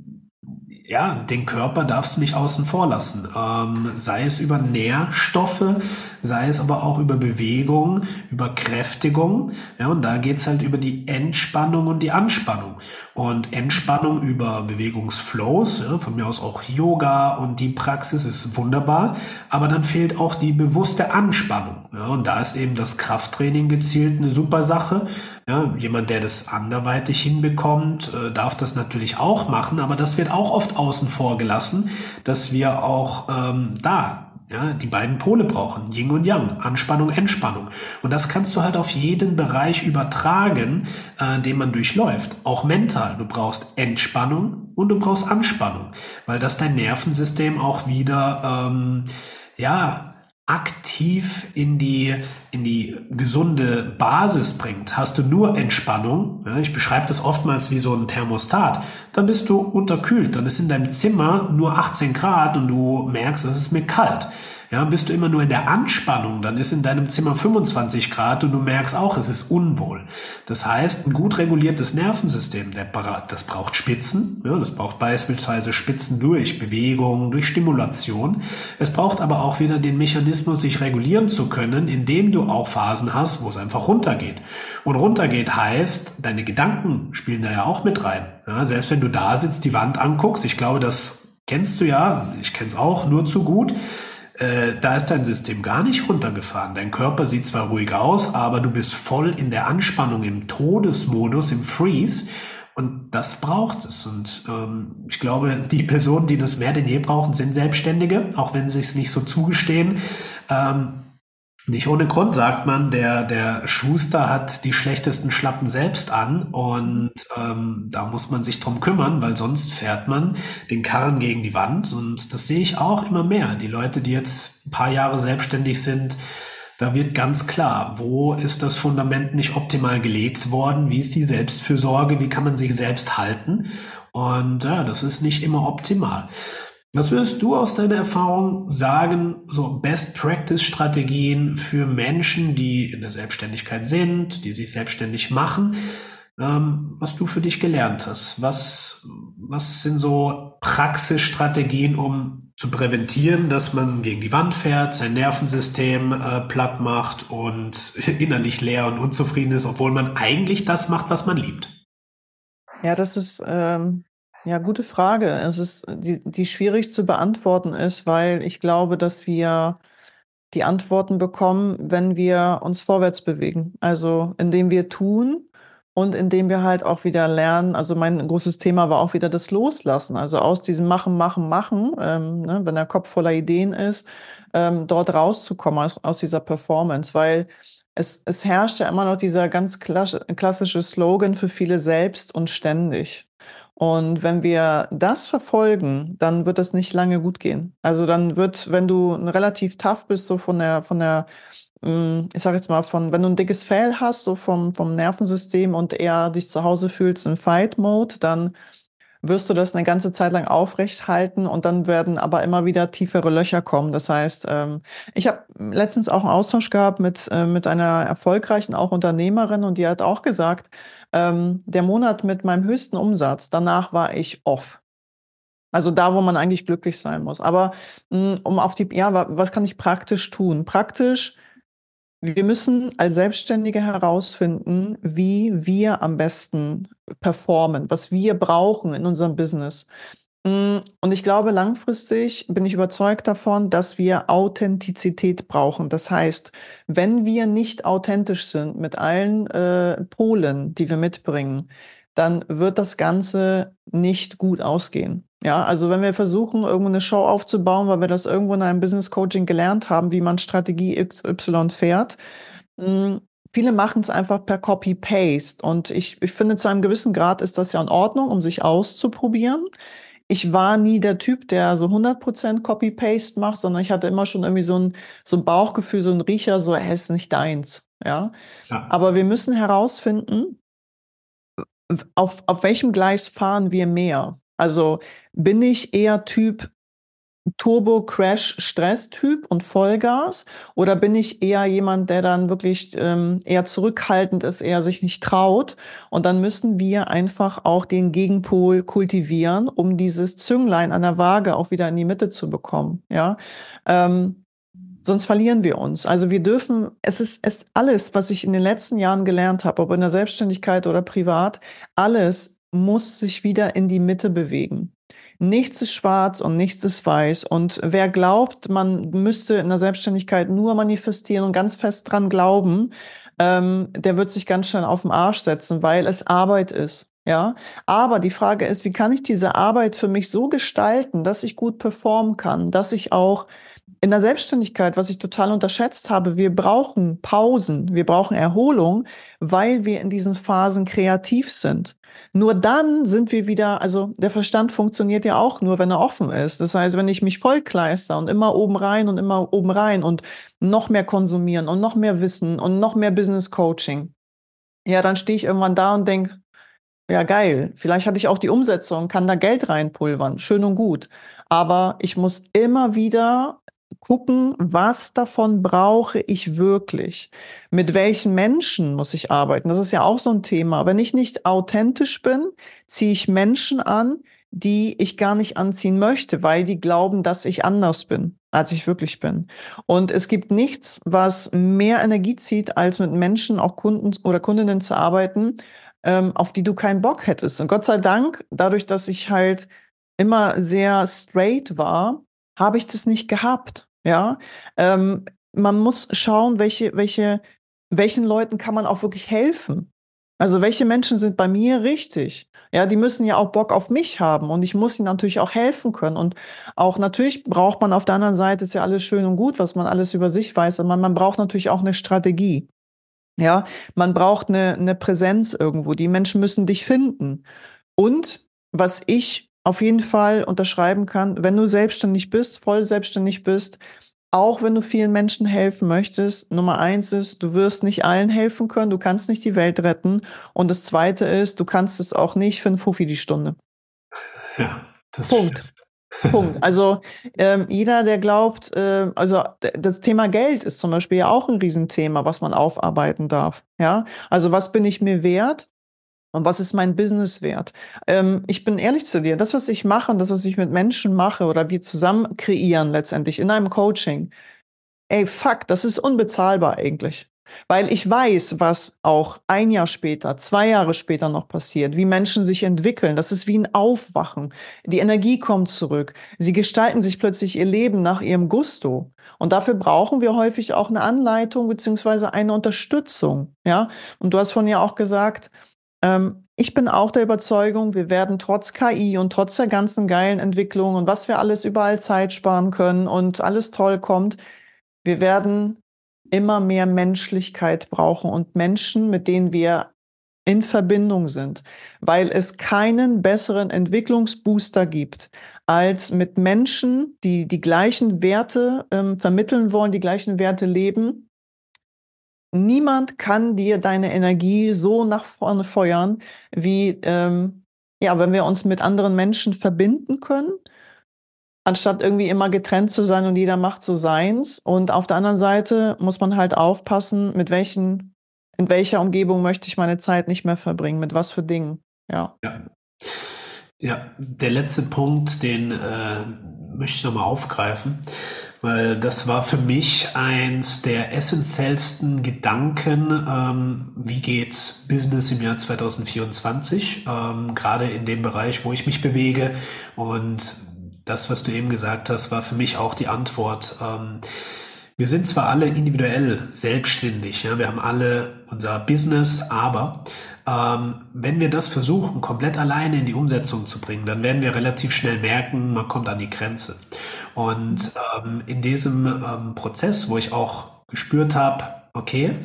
ja, den Körper darfst du nicht außen vor lassen. Ähm, sei es über Nährstoffe, sei es aber auch über Bewegung, über Kräftigung. Ja, und da geht's halt über die Entspannung und die Anspannung. Und Entspannung über Bewegungsflows, ja, von mir aus auch Yoga und die Praxis ist wunderbar. Aber dann fehlt auch die bewusste Anspannung. Ja, und da ist eben das Krafttraining gezielt eine super Sache. Ja, jemand, der das anderweitig hinbekommt, äh, darf das natürlich auch machen, aber das wird auch oft außen vor gelassen, dass wir auch ähm, da ja, die beiden Pole brauchen, Yin und Yang, Anspannung, Entspannung. Und das kannst du halt auf jeden Bereich übertragen, äh, den man durchläuft. Auch mental. Du brauchst Entspannung und du brauchst Anspannung, weil das dein Nervensystem auch wieder, ähm, ja, aktiv in die, in die gesunde Basis bringt, hast du nur Entspannung, ja, ich beschreibe das oftmals wie so ein Thermostat, dann bist du unterkühlt, dann ist in deinem Zimmer nur 18 Grad und du merkst, es ist mir kalt. Ja, bist du immer nur in der Anspannung, dann ist in deinem Zimmer 25 Grad und du merkst auch, es ist unwohl. Das heißt, ein gut reguliertes Nervensystem, das braucht Spitzen, ja, das braucht beispielsweise Spitzen durch Bewegung, durch Stimulation. Es braucht aber auch wieder den Mechanismus, sich regulieren zu können, indem du auch Phasen hast, wo es einfach runtergeht. Und runtergeht heißt, deine Gedanken spielen da ja auch mit rein. Ja, selbst wenn du da sitzt, die Wand anguckst, ich glaube, das kennst du ja, ich kenne es auch nur zu gut äh, da ist dein System gar nicht runtergefahren. Dein Körper sieht zwar ruhig aus, aber du bist voll in der Anspannung, im Todesmodus, im Freeze. Und das braucht es. Und ähm, ich glaube, die Personen, die das mehr denn je brauchen, sind Selbstständige, auch wenn sie es nicht so zugestehen. Ähm, nicht ohne Grund sagt man, der, der Schuster hat die schlechtesten Schlappen selbst an und ähm, da muss man sich drum kümmern, weil sonst fährt man den Karren gegen die Wand und das sehe ich auch immer mehr. Die Leute, die jetzt ein paar Jahre selbstständig sind, da wird ganz klar, wo ist das Fundament nicht optimal gelegt worden, wie ist die Selbstfürsorge, wie kann man sich selbst halten und ja, das ist nicht immer optimal. Was würdest du aus deiner Erfahrung sagen, so Best Practice Strategien für Menschen, die in der Selbstständigkeit sind, die sich selbstständig machen, ähm, was du für dich gelernt hast? Was, was sind so Praxisstrategien, um zu präventieren, dass man gegen die Wand fährt, sein Nervensystem äh, platt macht und innerlich leer und unzufrieden ist, obwohl man eigentlich das macht, was man liebt? Ja, das ist ähm, ja, gute Frage. Es ist, die, die schwierig zu beantworten ist, weil ich glaube, dass wir die Antworten bekommen, wenn wir uns vorwärts bewegen. Also indem wir tun und indem wir halt auch wieder lernen, also mein großes Thema war auch wieder das Loslassen, also aus diesem Machen, Machen, Machen, ähm, ne, wenn der Kopf voller Ideen ist, ähm, dort rauszukommen aus, aus dieser Performance, weil es, es herrscht ja immer noch dieser ganz klassische Slogan für viele selbst und ständig. Und wenn wir das verfolgen, dann wird das nicht lange gut gehen. Also dann wird, wenn du relativ tough bist, so von der, von der hm, ich sage jetzt mal, von, wenn du ein dickes Fell hast, so vom, vom Nervensystem und eher dich zu Hause fühlst in Fight-Mode, dann wirst du das eine ganze Zeit lang aufrecht halten und dann werden aber immer wieder tiefere Löcher kommen. Das heißt, ähm, ich habe letztens auch einen Austausch gehabt mit, äh, mit einer erfolgreichen auch Unternehmerin und die hat auch gesagt, ähm, der Monat mit meinem höchsten Umsatz, danach war ich off. Also da, wo man eigentlich glücklich sein muss. Aber hm, um auf die, ja, was kann ich praktisch tun? Praktisch wir müssen als Selbstständige herausfinden, wie wir am besten performen, was wir brauchen in unserem Business. Mm, und ich glaube, langfristig bin ich überzeugt davon, dass wir Authentizität brauchen. Das heißt, wenn wir nicht authentisch sind mit allen äh, Polen, die wir mitbringen, dann wird das Ganze nicht gut ausgehen. Ja, also wenn wir versuchen, irgendwo eine Show aufzubauen, weil wir das irgendwo in einem Business Coaching gelernt haben, wie man Strategie XY fährt, hm, viele machen es einfach per Copy-Paste. Und ich, ich finde, zu einem gewissen Grad ist das ja in Ordnung, um sich auszuprobieren. Ich war nie der Typ, der so 100% Copy-Paste macht, sondern ich hatte immer schon irgendwie so ein, so ein Bauchgefühl, so ein Riecher, so, es ist nicht deins. Ja? ja. Aber wir müssen herausfinden, auf, auf welchem Gleis fahren wir mehr? Also bin ich eher Typ Turbo Crash Stress Typ und Vollgas oder bin ich eher jemand, der dann wirklich ähm, eher zurückhaltend ist, eher sich nicht traut und dann müssen wir einfach auch den Gegenpol kultivieren, um dieses Zünglein an der Waage auch wieder in die Mitte zu bekommen, ja. Ähm, sonst verlieren wir uns. Also wir dürfen, es ist, es alles, was ich in den letzten Jahren gelernt habe, ob in der Selbstständigkeit oder privat, alles muss sich wieder in die Mitte bewegen. Nichts ist schwarz und nichts ist weiß. Und wer glaubt, man müsste in der Selbstständigkeit nur manifestieren und ganz fest dran glauben, ähm, der wird sich ganz schnell auf den Arsch setzen, weil es Arbeit ist. Ja, aber die Frage ist, wie kann ich diese Arbeit für mich so gestalten, dass ich gut performen kann, dass ich auch in der Selbstständigkeit, was ich total unterschätzt habe, wir brauchen Pausen, wir brauchen Erholung, weil wir in diesen Phasen kreativ sind. Nur dann sind wir wieder, also der Verstand funktioniert ja auch nur, wenn er offen ist. Das heißt, wenn ich mich vollkleister und immer oben rein und immer oben rein und noch mehr konsumieren und noch mehr Wissen und noch mehr Business Coaching, ja, dann stehe ich irgendwann da und denke, ja, geil. Vielleicht hatte ich auch die Umsetzung, kann da Geld reinpulvern. Schön und gut. Aber ich muss immer wieder gucken, was davon brauche ich wirklich? Mit welchen Menschen muss ich arbeiten? Das ist ja auch so ein Thema. Wenn ich nicht authentisch bin, ziehe ich Menschen an, die ich gar nicht anziehen möchte, weil die glauben, dass ich anders bin, als ich wirklich bin. Und es gibt nichts, was mehr Energie zieht, als mit Menschen, auch Kunden oder Kundinnen zu arbeiten, ähm, auf die du keinen Bock hättest. Und Gott sei Dank, dadurch, dass ich halt immer sehr straight war, habe ich das nicht gehabt. Ja, ähm, man muss schauen, welche, welche, welchen Leuten kann man auch wirklich helfen. Also welche Menschen sind bei mir richtig? Ja, die müssen ja auch Bock auf mich haben und ich muss ihnen natürlich auch helfen können. Und auch natürlich braucht man auf der anderen Seite, ist ja alles schön und gut, was man alles über sich weiß, aber man braucht natürlich auch eine Strategie. Ja, man braucht eine, eine Präsenz irgendwo. Die Menschen müssen dich finden. Und was ich auf jeden Fall unterschreiben kann, wenn du selbstständig bist, voll selbstständig bist, auch wenn du vielen Menschen helfen möchtest, Nummer eins ist, du wirst nicht allen helfen können, du kannst nicht die Welt retten. Und das zweite ist, du kannst es auch nicht für einen Fuffi die Stunde. Ja, das Punkt. Punkt. Also ähm, jeder, der glaubt, äh, also das Thema Geld ist zum Beispiel ja auch ein Riesenthema, was man aufarbeiten darf. Ja, also was bin ich mir wert? Und was ist mein Business wert? Ähm, ich bin ehrlich zu dir, das, was ich mache und das, was ich mit Menschen mache oder wir zusammen kreieren letztendlich in einem Coaching, ey, fuck, das ist unbezahlbar eigentlich. Weil ich weiß, was auch ein Jahr später, zwei Jahre später noch passiert, wie Menschen sich entwickeln. Das ist wie ein Aufwachen. Die Energie kommt zurück. Sie gestalten sich plötzlich ihr Leben nach ihrem Gusto. Und dafür brauchen wir häufig auch eine Anleitung beziehungsweise eine Unterstützung. Ja. Und du hast von ja auch gesagt, ich bin auch der Überzeugung, wir werden trotz KI und trotz der ganzen geilen Entwicklungen und was wir alles überall Zeit sparen können und alles toll kommt, wir werden immer mehr Menschlichkeit brauchen und Menschen, mit denen wir in Verbindung sind, weil es keinen besseren Entwicklungsbooster gibt, als mit Menschen, die die gleichen Werte ähm, vermitteln wollen, die gleichen Werte leben. Niemand kann dir deine Energie so nach vorne feuern, wie ähm, ja, wenn wir uns mit anderen Menschen verbinden können, anstatt irgendwie immer getrennt zu sein und jeder macht so seins. Und auf der anderen Seite muss man halt aufpassen, mit welchen in welcher Umgebung möchte ich meine Zeit nicht mehr verbringen, mit was für Dingen. Ja. Ja, ja der letzte Punkt, den äh, möchte ich nochmal aufgreifen, weil das war für mich eins der essentiellsten Gedanken, ähm, wie geht Business im Jahr 2024, ähm, gerade in dem Bereich, wo ich mich bewege. Und das, was du eben gesagt hast, war für mich auch die Antwort. Ähm, wir sind zwar alle individuell selbstständig, ja, wir haben alle unser Business, aber ähm, wenn wir das versuchen, komplett alleine in die Umsetzung zu bringen, dann werden wir relativ schnell merken, man kommt an die Grenze. Und ähm, in diesem ähm, Prozess, wo ich auch gespürt habe, okay,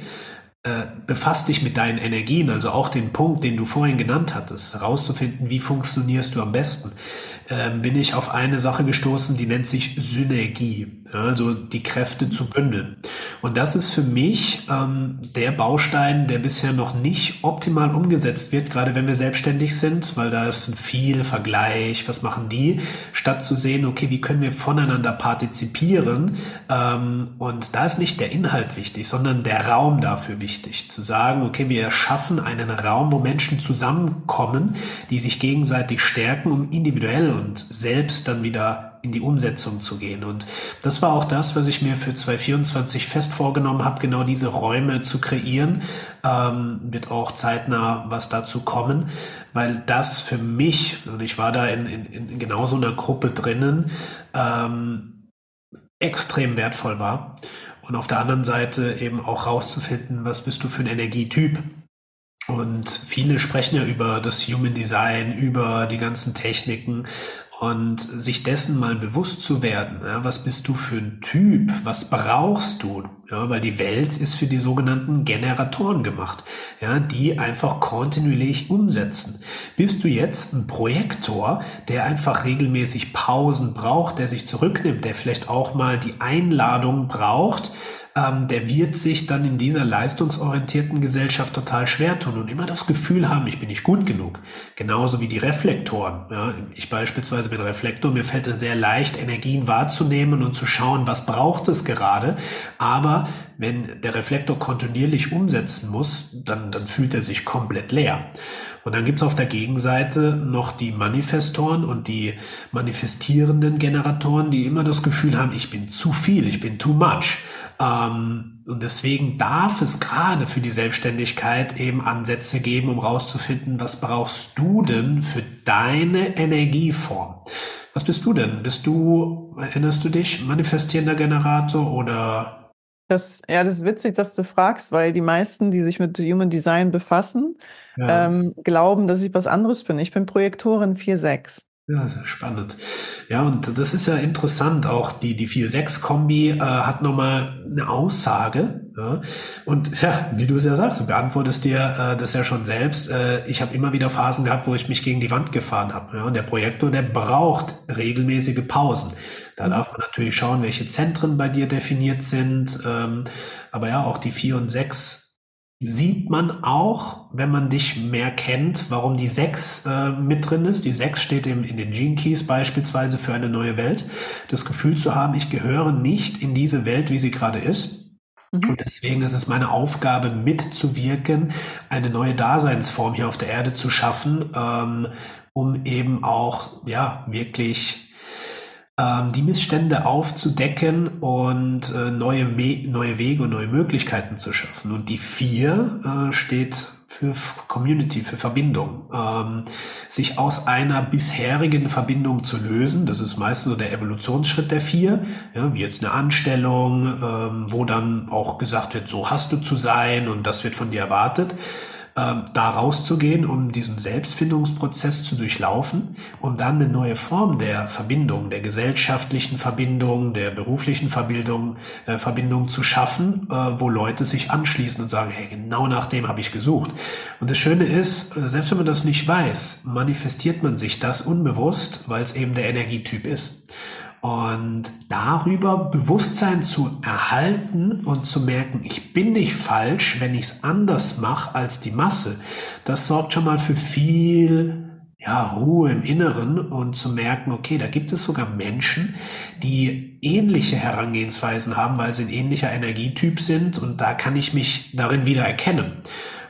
äh, befasst dich mit deinen Energien, also auch den Punkt, den du vorhin genannt hattest, herauszufinden, wie funktionierst du am besten bin ich auf eine Sache gestoßen, die nennt sich Synergie, also die Kräfte zu bündeln. Und das ist für mich ähm, der Baustein, der bisher noch nicht optimal umgesetzt wird, gerade wenn wir selbstständig sind, weil da ist viel Vergleich, was machen die, statt zu sehen, okay, wie können wir voneinander partizipieren. Ähm, und da ist nicht der Inhalt wichtig, sondern der Raum dafür wichtig. Zu sagen, okay, wir erschaffen einen Raum, wo Menschen zusammenkommen, die sich gegenseitig stärken, um individuell und selbst dann wieder in die Umsetzung zu gehen. Und das war auch das, was ich mir für 2024 fest vorgenommen habe, genau diese Räume zu kreieren. Ähm, wird auch zeitnah was dazu kommen, weil das für mich, und ich war da in, in, in genau so einer Gruppe drinnen, ähm, extrem wertvoll war. Und auf der anderen Seite eben auch rauszufinden, was bist du für ein Energietyp? Und viele sprechen ja über das Human Design, über die ganzen Techniken und sich dessen mal bewusst zu werden. Ja, was bist du für ein Typ? Was brauchst du? Ja, weil die Welt ist für die sogenannten Generatoren gemacht, ja, die einfach kontinuierlich umsetzen. Bist du jetzt ein Projektor, der einfach regelmäßig Pausen braucht, der sich zurücknimmt, der vielleicht auch mal die Einladung braucht, ähm, der wird sich dann in dieser leistungsorientierten Gesellschaft total schwer tun und immer das Gefühl haben, ich bin nicht gut genug. Genauso wie die Reflektoren. Ja, ich beispielsweise bin Reflektor, mir fällt es sehr leicht, Energien wahrzunehmen und zu schauen, was braucht es gerade. Aber wenn der Reflektor kontinuierlich umsetzen muss, dann, dann fühlt er sich komplett leer. Und dann gibt's auf der Gegenseite noch die Manifestoren und die manifestierenden Generatoren, die immer das Gefühl haben, ich bin zu viel, ich bin too much. Ähm, und deswegen darf es gerade für die Selbstständigkeit eben Ansätze geben, um rauszufinden, was brauchst du denn für deine Energieform? Was bist du denn? Bist du, erinnerst du dich, manifestierender Generator oder? Das, ja, das ist witzig, dass du fragst, weil die meisten, die sich mit Human Design befassen, ja. ähm, glauben, dass ich was anderes bin. Ich bin Projektorin 4.6. Ja, spannend. Ja, und das ist ja interessant. Auch die, die 4-6-Kombi äh, hat nochmal eine Aussage. Ja? Und ja, wie du es ja sagst, du beantwortest dir äh, das ja schon selbst. Äh, ich habe immer wieder Phasen gehabt, wo ich mich gegen die Wand gefahren habe. Ja? Und der Projektor, der braucht regelmäßige Pausen. Da darf man natürlich schauen, welche Zentren bei dir definiert sind. Ähm, aber ja, auch die 4 und 6 sieht man auch, wenn man dich mehr kennt, warum die 6 äh, mit drin ist. Die 6 steht im, in den Gene Keys beispielsweise für eine neue Welt. Das Gefühl zu haben, ich gehöre nicht in diese Welt, wie sie gerade ist. Mhm. Und deswegen ist es meine Aufgabe, mitzuwirken, eine neue Daseinsform hier auf der Erde zu schaffen, ähm, um eben auch, ja, wirklich ähm, die Missstände aufzudecken und äh, neue, neue Wege und neue Möglichkeiten zu schaffen. Und die vier äh, steht für Community, für Verbindung. Ähm, sich aus einer bisherigen Verbindung zu lösen, das ist meistens so der Evolutionsschritt der vier, ja, wie jetzt eine Anstellung, ähm, wo dann auch gesagt wird, so hast du zu sein und das wird von dir erwartet ähm, da rauszugehen, um diesen Selbstfindungsprozess zu durchlaufen, um dann eine neue Form der Verbindung, der gesellschaftlichen Verbindung, der beruflichen Verbindung, äh, Verbindung zu schaffen, äh, wo Leute sich anschließen und sagen, hey, genau nach dem habe ich gesucht. Und das Schöne ist, äh, selbst wenn man das nicht weiß, manifestiert man sich das unbewusst, weil es eben der Energietyp ist. Und darüber Bewusstsein zu erhalten und zu merken, ich bin nicht falsch, wenn ich es anders mache als die Masse, das sorgt schon mal für viel ja, Ruhe im Inneren und zu merken, okay, da gibt es sogar Menschen, die ähnliche Herangehensweisen haben, weil sie ein ähnlicher Energietyp sind und da kann ich mich darin wieder erkennen.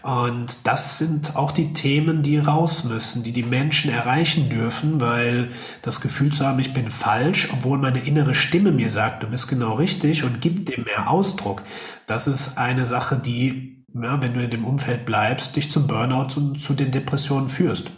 Und das sind auch die Themen, die raus müssen, die die Menschen erreichen dürfen, weil das Gefühl zu haben, ich bin falsch, obwohl meine innere Stimme mir sagt, du bist genau richtig und gibt dem mehr Ausdruck. Das ist eine Sache, die, ja, wenn du in dem Umfeld bleibst, dich zum Burnout und zu den Depressionen führst.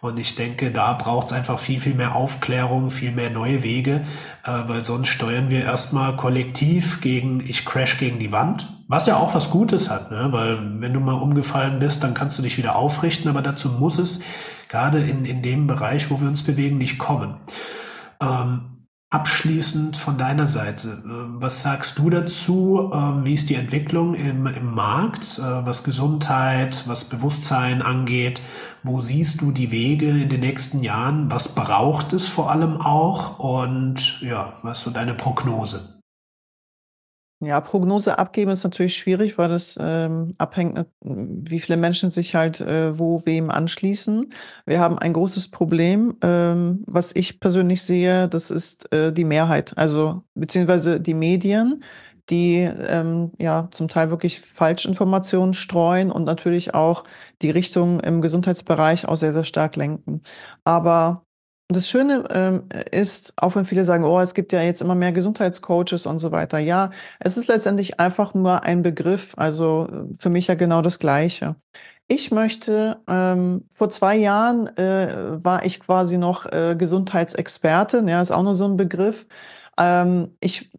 Und ich denke, da braucht es einfach viel, viel mehr Aufklärung, viel mehr neue Wege, äh, weil sonst steuern wir erstmal kollektiv gegen, ich crash gegen die Wand, was ja auch was Gutes hat, ne? weil wenn du mal umgefallen bist, dann kannst du dich wieder aufrichten, aber dazu muss es gerade in, in dem Bereich, wo wir uns bewegen, nicht kommen. Ähm, Abschließend von deiner Seite, äh, was sagst du dazu? Ähm, wie ist die Entwicklung im, im Markt, äh, was Gesundheit, was Bewusstsein angeht? Wo siehst du die Wege in den nächsten Jahren? Was braucht es vor allem auch? Und ja, was ist so deine Prognose? Ja, Prognose abgeben ist natürlich schwierig, weil das ähm, abhängt, wie viele Menschen sich halt äh, wo wem anschließen. Wir haben ein großes Problem, ähm, was ich persönlich sehe, das ist äh, die Mehrheit, also beziehungsweise die Medien, die ähm, ja zum Teil wirklich Falschinformationen streuen und natürlich auch die Richtung im Gesundheitsbereich auch sehr, sehr stark lenken. Aber das Schöne ähm, ist, auch wenn viele sagen, oh, es gibt ja jetzt immer mehr Gesundheitscoaches und so weiter. Ja, es ist letztendlich einfach nur ein Begriff. Also für mich ja genau das Gleiche. Ich möchte, ähm, vor zwei Jahren äh, war ich quasi noch äh, Gesundheitsexpertin, ja, ist auch nur so ein Begriff. Ähm, ich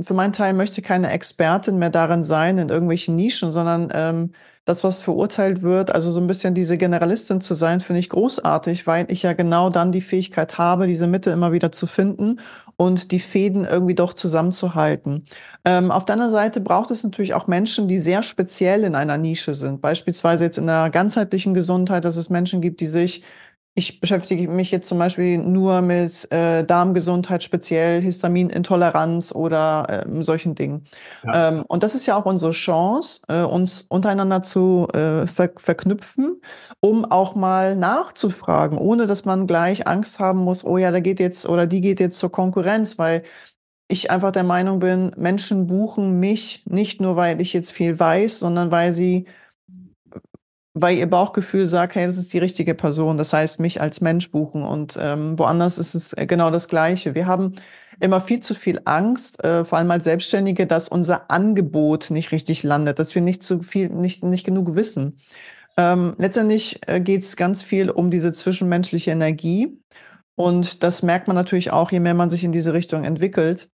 für meinen Teil möchte keine Expertin mehr darin sein, in irgendwelchen Nischen, sondern ähm, das, was verurteilt wird, also so ein bisschen diese Generalistin zu sein, finde ich großartig, weil ich ja genau dann die Fähigkeit habe, diese Mitte immer wieder zu finden und die Fäden irgendwie doch zusammenzuhalten. Ähm, auf der anderen Seite braucht es natürlich auch Menschen, die sehr speziell in einer Nische sind. Beispielsweise jetzt in der ganzheitlichen Gesundheit, dass es Menschen gibt, die sich ich beschäftige mich jetzt zum Beispiel nur mit äh, Darmgesundheit, speziell Histaminintoleranz oder äh, solchen Dingen. Ja. Ähm, und das ist ja auch unsere Chance, äh, uns untereinander zu äh, ver verknüpfen, um auch mal nachzufragen, ohne dass man gleich Angst haben muss, oh ja, da geht jetzt oder die geht jetzt zur Konkurrenz, weil ich einfach der Meinung bin, Menschen buchen mich nicht nur, weil ich jetzt viel weiß, sondern weil sie weil ihr Bauchgefühl sagt, hey, das ist die richtige Person. Das heißt, mich als Mensch buchen. Und ähm, woanders ist es äh, genau das Gleiche. Wir haben immer viel zu viel Angst, äh, vor allem als Selbstständige, dass unser Angebot nicht richtig landet, dass wir nicht zu viel, nicht, nicht genug wissen. Ähm, letztendlich äh, geht es ganz viel um diese zwischenmenschliche Energie. Und das merkt man natürlich auch, je mehr man sich in diese Richtung entwickelt.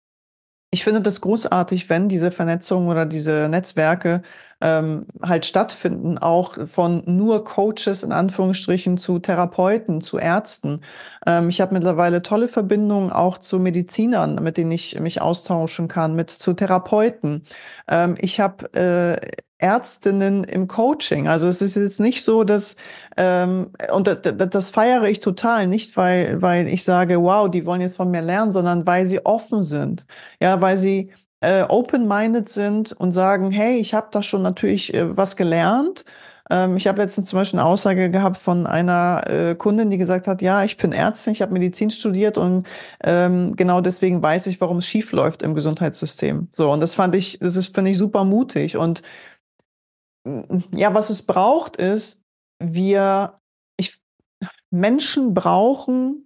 Ich finde das großartig, wenn diese Vernetzung oder diese Netzwerke ähm, halt stattfinden, auch von nur Coaches in Anführungsstrichen zu Therapeuten, zu Ärzten. Ähm, ich habe mittlerweile tolle Verbindungen auch zu Medizinern, mit denen ich mich austauschen kann, mit zu Therapeuten. Ähm, ich habe äh, Ärztinnen im Coaching. Also es ist jetzt nicht so, dass ähm, und das, das feiere ich total, nicht weil weil ich sage, wow, die wollen jetzt von mir lernen, sondern weil sie offen sind, ja, weil sie äh, open-minded sind und sagen, hey, ich habe da schon natürlich äh, was gelernt. Ähm, ich habe letztens zum Beispiel eine Aussage gehabt von einer äh, Kundin, die gesagt hat, ja, ich bin Ärztin, ich habe Medizin studiert und ähm, genau deswegen weiß ich, warum es schief läuft im Gesundheitssystem. So, und das fand ich, das ist, finde ich, super mutig. Und mm, ja, was es braucht, ist, wir, ich, Menschen brauchen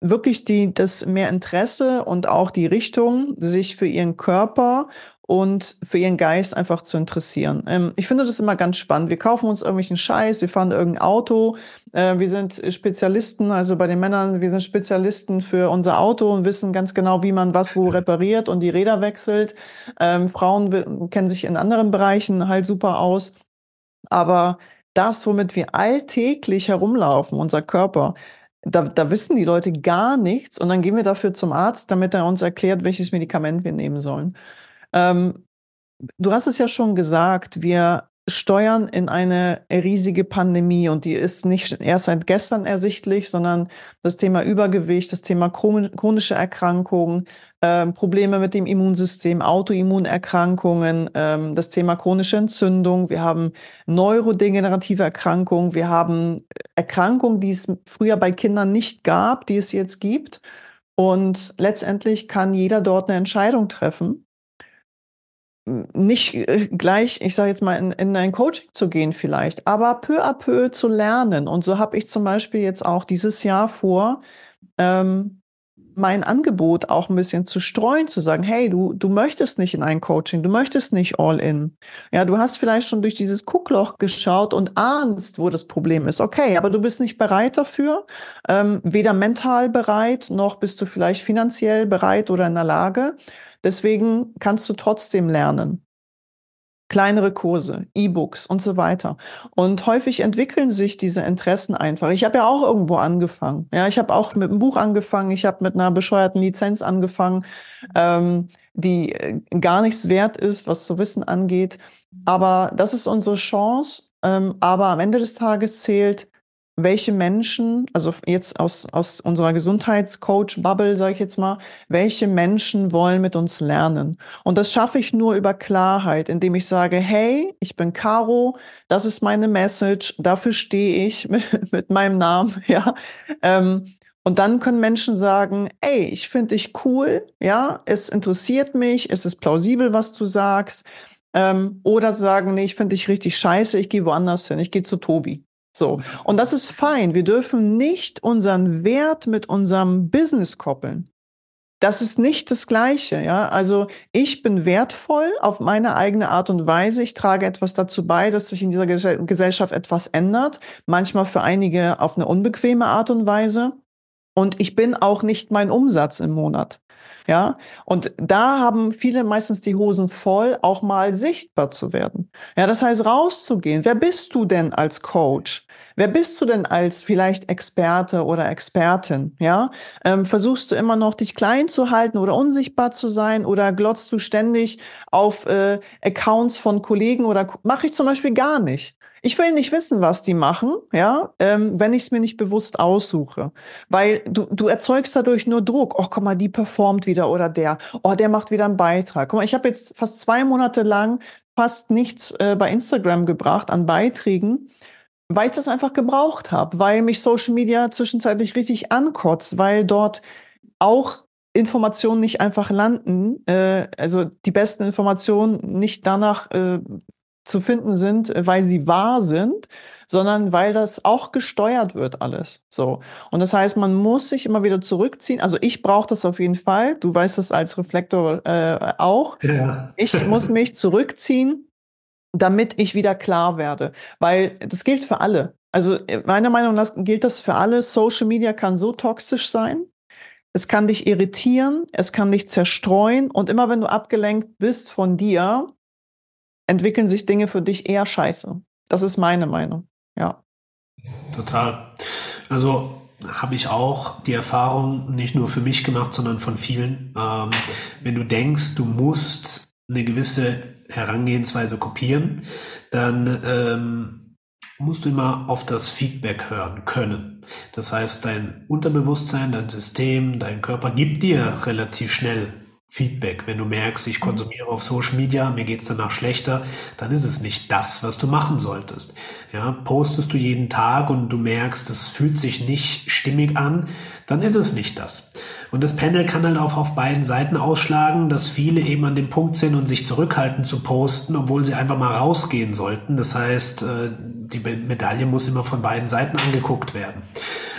wirklich die, das mehr Interesse und auch die Richtung, sich für ihren Körper und für ihren Geist einfach zu interessieren. Ähm, ich finde das immer ganz spannend. Wir kaufen uns irgendwelchen Scheiß, wir fahren irgendein Auto, äh, wir sind Spezialisten, also bei den Männern, wir sind Spezialisten für unser Auto und wissen ganz genau, wie man was wo repariert und die Räder wechselt. Ähm, Frauen kennen sich in anderen Bereichen halt super aus. Aber das, womit wir alltäglich herumlaufen, unser Körper, da, da wissen die Leute gar nichts und dann gehen wir dafür zum Arzt, damit er uns erklärt, welches Medikament wir nehmen sollen. Ähm, du hast es ja schon gesagt, wir steuern in eine riesige Pandemie und die ist nicht erst seit gestern ersichtlich, sondern das Thema Übergewicht, das Thema chronische Erkrankungen, äh, Probleme mit dem Immunsystem, Autoimmunerkrankungen, äh, das Thema chronische Entzündung, wir haben neurodegenerative Erkrankungen, wir haben Erkrankungen, die es früher bei Kindern nicht gab, die es jetzt gibt. Und letztendlich kann jeder dort eine Entscheidung treffen nicht äh, gleich, ich sage jetzt mal, in, in ein Coaching zu gehen vielleicht, aber peu à peu zu lernen. Und so habe ich zum Beispiel jetzt auch dieses Jahr vor, ähm, mein Angebot auch ein bisschen zu streuen, zu sagen, hey, du, du möchtest nicht in ein Coaching, du möchtest nicht all in. Ja, du hast vielleicht schon durch dieses Guckloch geschaut und ahnst, wo das Problem ist. Okay, aber du bist nicht bereit dafür, ähm, weder mental bereit, noch bist du vielleicht finanziell bereit oder in der Lage. Deswegen kannst du trotzdem lernen. Kleinere Kurse, E-Books und so weiter. Und häufig entwickeln sich diese Interessen einfach. Ich habe ja auch irgendwo angefangen. Ja, ich habe auch mit einem Buch angefangen. Ich habe mit einer bescheuerten Lizenz angefangen, ähm, die äh, gar nichts wert ist, was zu wissen angeht. Aber das ist unsere Chance. Ähm, aber am Ende des Tages zählt, welche Menschen, also jetzt aus, aus unserer Gesundheitscoach-Bubble, sage ich jetzt mal, welche Menschen wollen mit uns lernen? Und das schaffe ich nur über Klarheit, indem ich sage, hey, ich bin Caro, das ist meine Message, dafür stehe ich mit, mit meinem Namen, ja. Ähm, und dann können Menschen sagen, ey, ich finde dich cool, ja, es interessiert mich, es ist plausibel, was du sagst. Ähm, oder sagen, nee, ich finde dich richtig scheiße, ich gehe woanders hin, ich gehe zu Tobi. So. Und das ist fein. Wir dürfen nicht unseren Wert mit unserem Business koppeln. Das ist nicht das Gleiche, ja. Also ich bin wertvoll auf meine eigene Art und Weise. Ich trage etwas dazu bei, dass sich in dieser Gesellschaft etwas ändert. Manchmal für einige auf eine unbequeme Art und Weise. Und ich bin auch nicht mein Umsatz im Monat. Ja, und da haben viele meistens die Hosen voll, auch mal sichtbar zu werden. Ja, das heißt, rauszugehen. Wer bist du denn als Coach? Wer bist du denn als vielleicht Experte oder Expertin? Ja, ähm, versuchst du immer noch dich klein zu halten oder unsichtbar zu sein oder glotzt du ständig auf äh, Accounts von Kollegen oder mache ich zum Beispiel gar nicht? Ich will nicht wissen, was die machen, ja, ähm, wenn ich es mir nicht bewusst aussuche. Weil du, du erzeugst dadurch nur Druck. Oh, guck mal, die performt wieder oder der. Oh, der macht wieder einen Beitrag. Guck mal, ich habe jetzt fast zwei Monate lang fast nichts äh, bei Instagram gebracht an Beiträgen, weil ich das einfach gebraucht habe, weil mich Social Media zwischenzeitlich richtig ankotzt, weil dort auch Informationen nicht einfach landen, äh, also die besten Informationen nicht danach äh, zu finden sind, weil sie wahr sind, sondern weil das auch gesteuert wird alles. So. Und das heißt, man muss sich immer wieder zurückziehen. Also ich brauche das auf jeden Fall. Du weißt das als Reflektor äh, auch. Ja. Ich muss mich zurückziehen, damit ich wieder klar werde. Weil das gilt für alle. Also äh, meiner Meinung nach gilt das für alle. Social Media kann so toxisch sein. Es kann dich irritieren, es kann dich zerstreuen und immer wenn du abgelenkt bist von dir, entwickeln sich Dinge für dich eher scheiße. Das ist meine Meinung, ja. Total. Also habe ich auch die Erfahrung nicht nur für mich gemacht, sondern von vielen. Ähm, wenn du denkst, du musst eine gewisse Herangehensweise kopieren, dann ähm, musst du immer auf das Feedback hören können. Das heißt, dein Unterbewusstsein, dein System, dein Körper gibt dir relativ schnell Feedback. Wenn du merkst, ich konsumiere auf Social Media, mir geht's danach schlechter, dann ist es nicht das, was du machen solltest. Ja, postest du jeden Tag und du merkst, es fühlt sich nicht stimmig an, dann ist es nicht das. Und das Panel kann halt auch auf beiden Seiten ausschlagen, dass viele eben an dem Punkt sind und sich zurückhalten zu posten, obwohl sie einfach mal rausgehen sollten. Das heißt, äh, die Medaille muss immer von beiden Seiten angeguckt werden.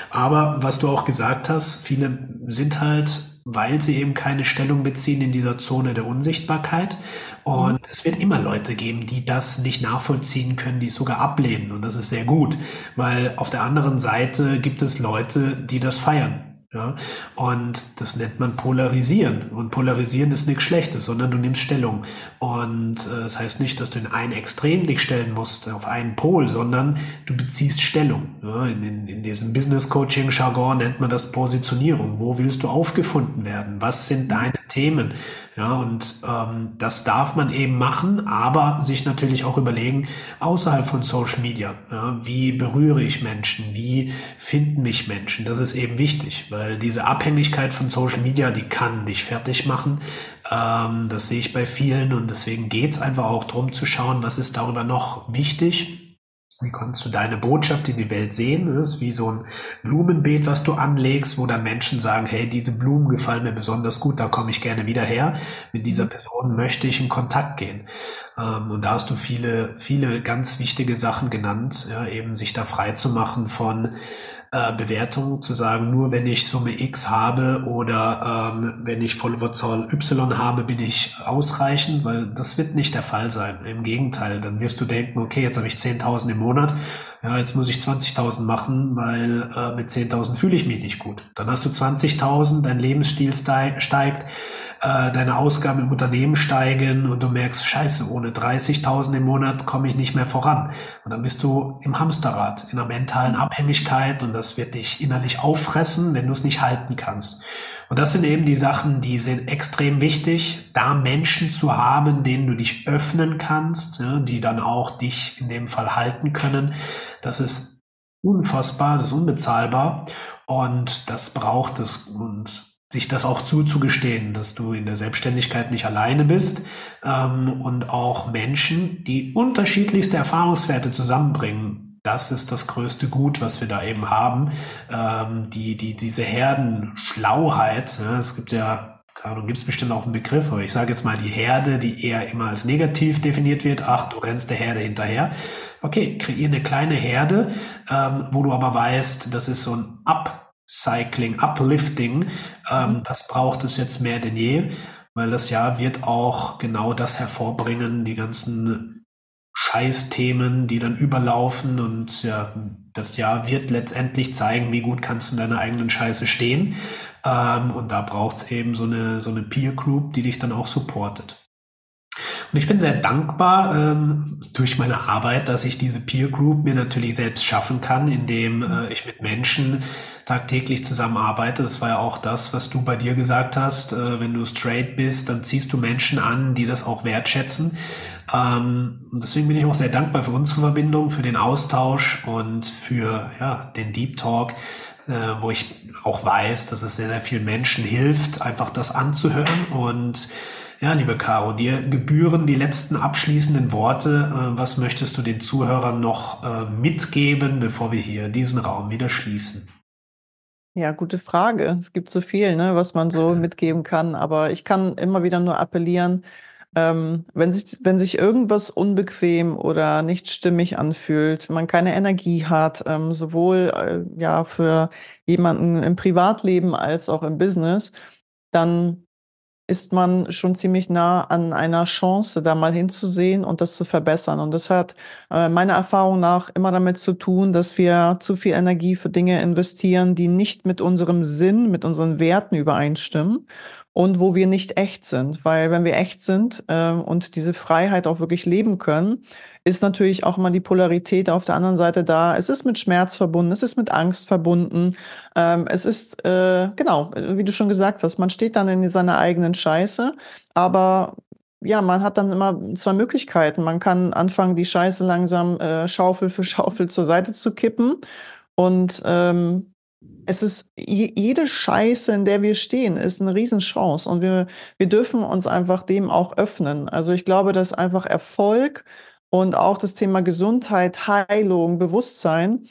Aber was du auch gesagt hast, viele sind halt weil sie eben keine Stellung beziehen in dieser Zone der Unsichtbarkeit. Und mhm. es wird immer Leute geben, die das nicht nachvollziehen können, die es sogar ablehnen. Und das ist sehr gut, weil auf der anderen Seite gibt es Leute, die das feiern. Ja? Und das nennt man Polarisieren. Und Polarisieren ist nichts Schlechtes, sondern du nimmst Stellung. Und äh, das heißt nicht, dass du in ein Extrem dich stellen musst, auf einen Pol, sondern du beziehst Stellung. Ja? In, in, in diesem Business Coaching Jargon nennt man das Positionierung. Wo willst du aufgefunden werden? Was sind deine Themen? Ja, und ähm, das darf man eben machen, aber sich natürlich auch überlegen, außerhalb von Social Media, ja, wie berühre ich Menschen, wie finden mich Menschen, das ist eben wichtig, weil diese Abhängigkeit von Social Media, die kann dich fertig machen. Ähm, das sehe ich bei vielen und deswegen geht's einfach auch drum zu schauen, was ist darüber noch wichtig wie kannst du deine Botschaft in die Welt sehen? Das ist wie so ein Blumenbeet, was du anlegst, wo dann Menschen sagen, hey, diese Blumen gefallen mir besonders gut, da komme ich gerne wieder her. Mit dieser mhm. Person möchte ich in Kontakt gehen. Ähm, und da hast du viele, viele ganz wichtige Sachen genannt, ja, eben sich da frei zu machen von äh, Bewertung zu sagen, nur wenn ich Summe X habe oder ähm, wenn ich Followerzahl Y habe, bin ich ausreichend, weil das wird nicht der Fall sein. Im Gegenteil, dann wirst du denken, okay, jetzt habe ich 10.000 im Monat, ja, jetzt muss ich 20.000 machen, weil äh, mit 10.000 fühle ich mich nicht gut. Dann hast du 20.000, dein Lebensstil steigt, äh, deine Ausgaben im Unternehmen steigen und du merkst, scheiße, ohne 30.000 im Monat komme ich nicht mehr voran. Und dann bist du im Hamsterrad, in einer mentalen Abhängigkeit und das wird dich innerlich auffressen, wenn du es nicht halten kannst. Und das sind eben die Sachen, die sind extrem wichtig, da Menschen zu haben, denen du dich öffnen kannst, ja, die dann auch dich in dem Fall halten können. Das ist unfassbar, das ist unbezahlbar und das braucht es und sich das auch zuzugestehen, dass du in der Selbstständigkeit nicht alleine bist ähm, und auch Menschen, die unterschiedlichste Erfahrungswerte zusammenbringen. Das ist das größte Gut, was wir da eben haben. Ähm, die, die, diese Herdenschlauheit. Ja, es gibt ja, keine gibt es bestimmt auch einen Begriff, aber ich sage jetzt mal die Herde, die eher immer als negativ definiert wird. Ach, du rennst der Herde hinterher. Okay, kreier eine kleine Herde, ähm, wo du aber weißt, das ist so ein Ab Cycling, Uplifting, ähm, mhm. das braucht es jetzt mehr denn je, weil das Jahr wird auch genau das hervorbringen, die ganzen Scheißthemen, die dann überlaufen und ja, das Jahr wird letztendlich zeigen, wie gut kannst du in deiner eigenen Scheiße stehen. Ähm, und da braucht es eben so eine, so eine Peer Group, die dich dann auch supportet. Und ich bin sehr dankbar ähm, durch meine Arbeit, dass ich diese Peer Group mir natürlich selbst schaffen kann, indem äh, ich mit Menschen tagtäglich zusammenarbeite. Das war ja auch das, was du bei dir gesagt hast. Äh, wenn du straight bist, dann ziehst du Menschen an, die das auch wertschätzen. Ähm, deswegen bin ich auch sehr dankbar für unsere Verbindung, für den Austausch und für ja, den Deep Talk, äh, wo ich auch weiß, dass es sehr, sehr vielen Menschen hilft, einfach das anzuhören und ja, liebe Caro, dir gebühren die letzten abschließenden Worte. Äh, was möchtest du den Zuhörern noch äh, mitgeben, bevor wir hier diesen Raum wieder schließen? Ja, gute Frage. Es gibt so viel, ne, was man so mitgeben kann, aber ich kann immer wieder nur appellieren, ähm, wenn, sich, wenn sich irgendwas unbequem oder nicht stimmig anfühlt, man keine Energie hat, ähm, sowohl äh, ja für jemanden im Privatleben als auch im Business, dann ist man schon ziemlich nah an einer Chance, da mal hinzusehen und das zu verbessern. Und das hat äh, meiner Erfahrung nach immer damit zu tun, dass wir zu viel Energie für Dinge investieren, die nicht mit unserem Sinn, mit unseren Werten übereinstimmen und wo wir nicht echt sind. Weil wenn wir echt sind äh, und diese Freiheit auch wirklich leben können, ist natürlich auch mal die Polarität auf der anderen Seite da. Es ist mit Schmerz verbunden, es ist mit Angst verbunden. Ähm, es ist, äh, genau, wie du schon gesagt hast, man steht dann in seiner eigenen Scheiße, aber ja, man hat dann immer zwei Möglichkeiten. Man kann anfangen, die Scheiße langsam äh, Schaufel für Schaufel zur Seite zu kippen und ähm, es ist jede Scheiße, in der wir stehen, ist eine Riesenchance und wir, wir dürfen uns einfach dem auch öffnen. Also ich glaube, dass einfach Erfolg und auch das Thema Gesundheit, Heilung, Bewusstsein,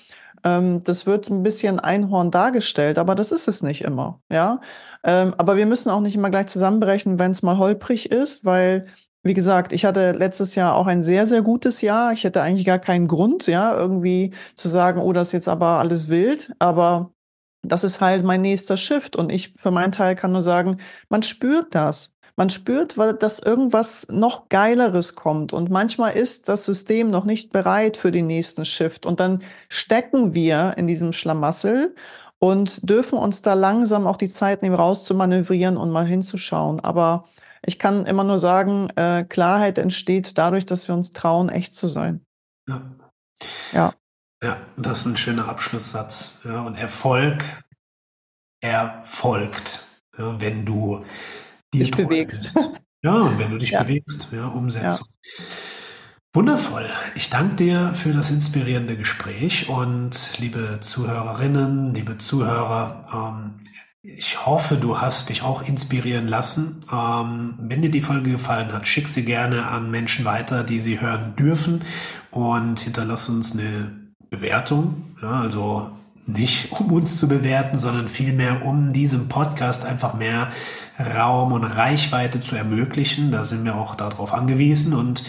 ähm, das wird ein bisschen Einhorn dargestellt, aber das ist es nicht immer, ja. Ähm, aber wir müssen auch nicht immer gleich zusammenbrechen, wenn es mal holprig ist, weil wie gesagt, ich hatte letztes Jahr auch ein sehr, sehr gutes Jahr. Ich hätte eigentlich gar keinen Grund, ja, irgendwie zu sagen, oh, das ist jetzt aber alles wild. Aber das ist halt mein nächster Shift. Und ich für meinen Teil kann nur sagen, man spürt das. Man spürt, weil dass irgendwas noch Geileres kommt. Und manchmal ist das System noch nicht bereit für den nächsten Shift. Und dann stecken wir in diesem Schlamassel und dürfen uns da langsam auch die Zeit nehmen, rauszumanövrieren und mal hinzuschauen. Aber ich kann immer nur sagen, äh, Klarheit entsteht dadurch, dass wir uns trauen, echt zu sein. Ja. Ja. Ja, das ist ein schöner Abschlusssatz. Ja, und Erfolg erfolgt, ja, wenn du dich bewegst. Ja, und wenn du dich ja. bewegst, ja, Umsetzung. Ja. Wundervoll. Ich danke dir für das inspirierende Gespräch und liebe Zuhörerinnen, liebe Zuhörer, ähm, ich hoffe, du hast dich auch inspirieren lassen. Ähm, wenn dir die Folge gefallen hat, schick sie gerne an Menschen weiter, die sie hören dürfen und hinterlass uns eine Bewertung. Ja, also nicht um uns zu bewerten, sondern vielmehr um diesem Podcast einfach mehr Raum und Reichweite zu ermöglichen. Da sind wir auch darauf angewiesen und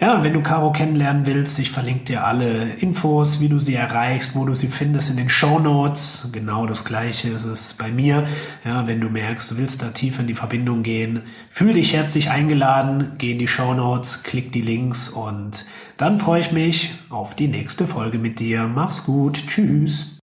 ja, wenn du Caro kennenlernen willst, ich verlinke dir alle Infos, wie du sie erreichst, wo du sie findest in den Show Notes. Genau das gleiche ist es bei mir. Ja, wenn du merkst, du willst da tief in die Verbindung gehen, fühl dich herzlich eingeladen, geh in die Show Notes, klick die Links und dann freue ich mich auf die nächste Folge mit dir. Mach's gut. Tschüss.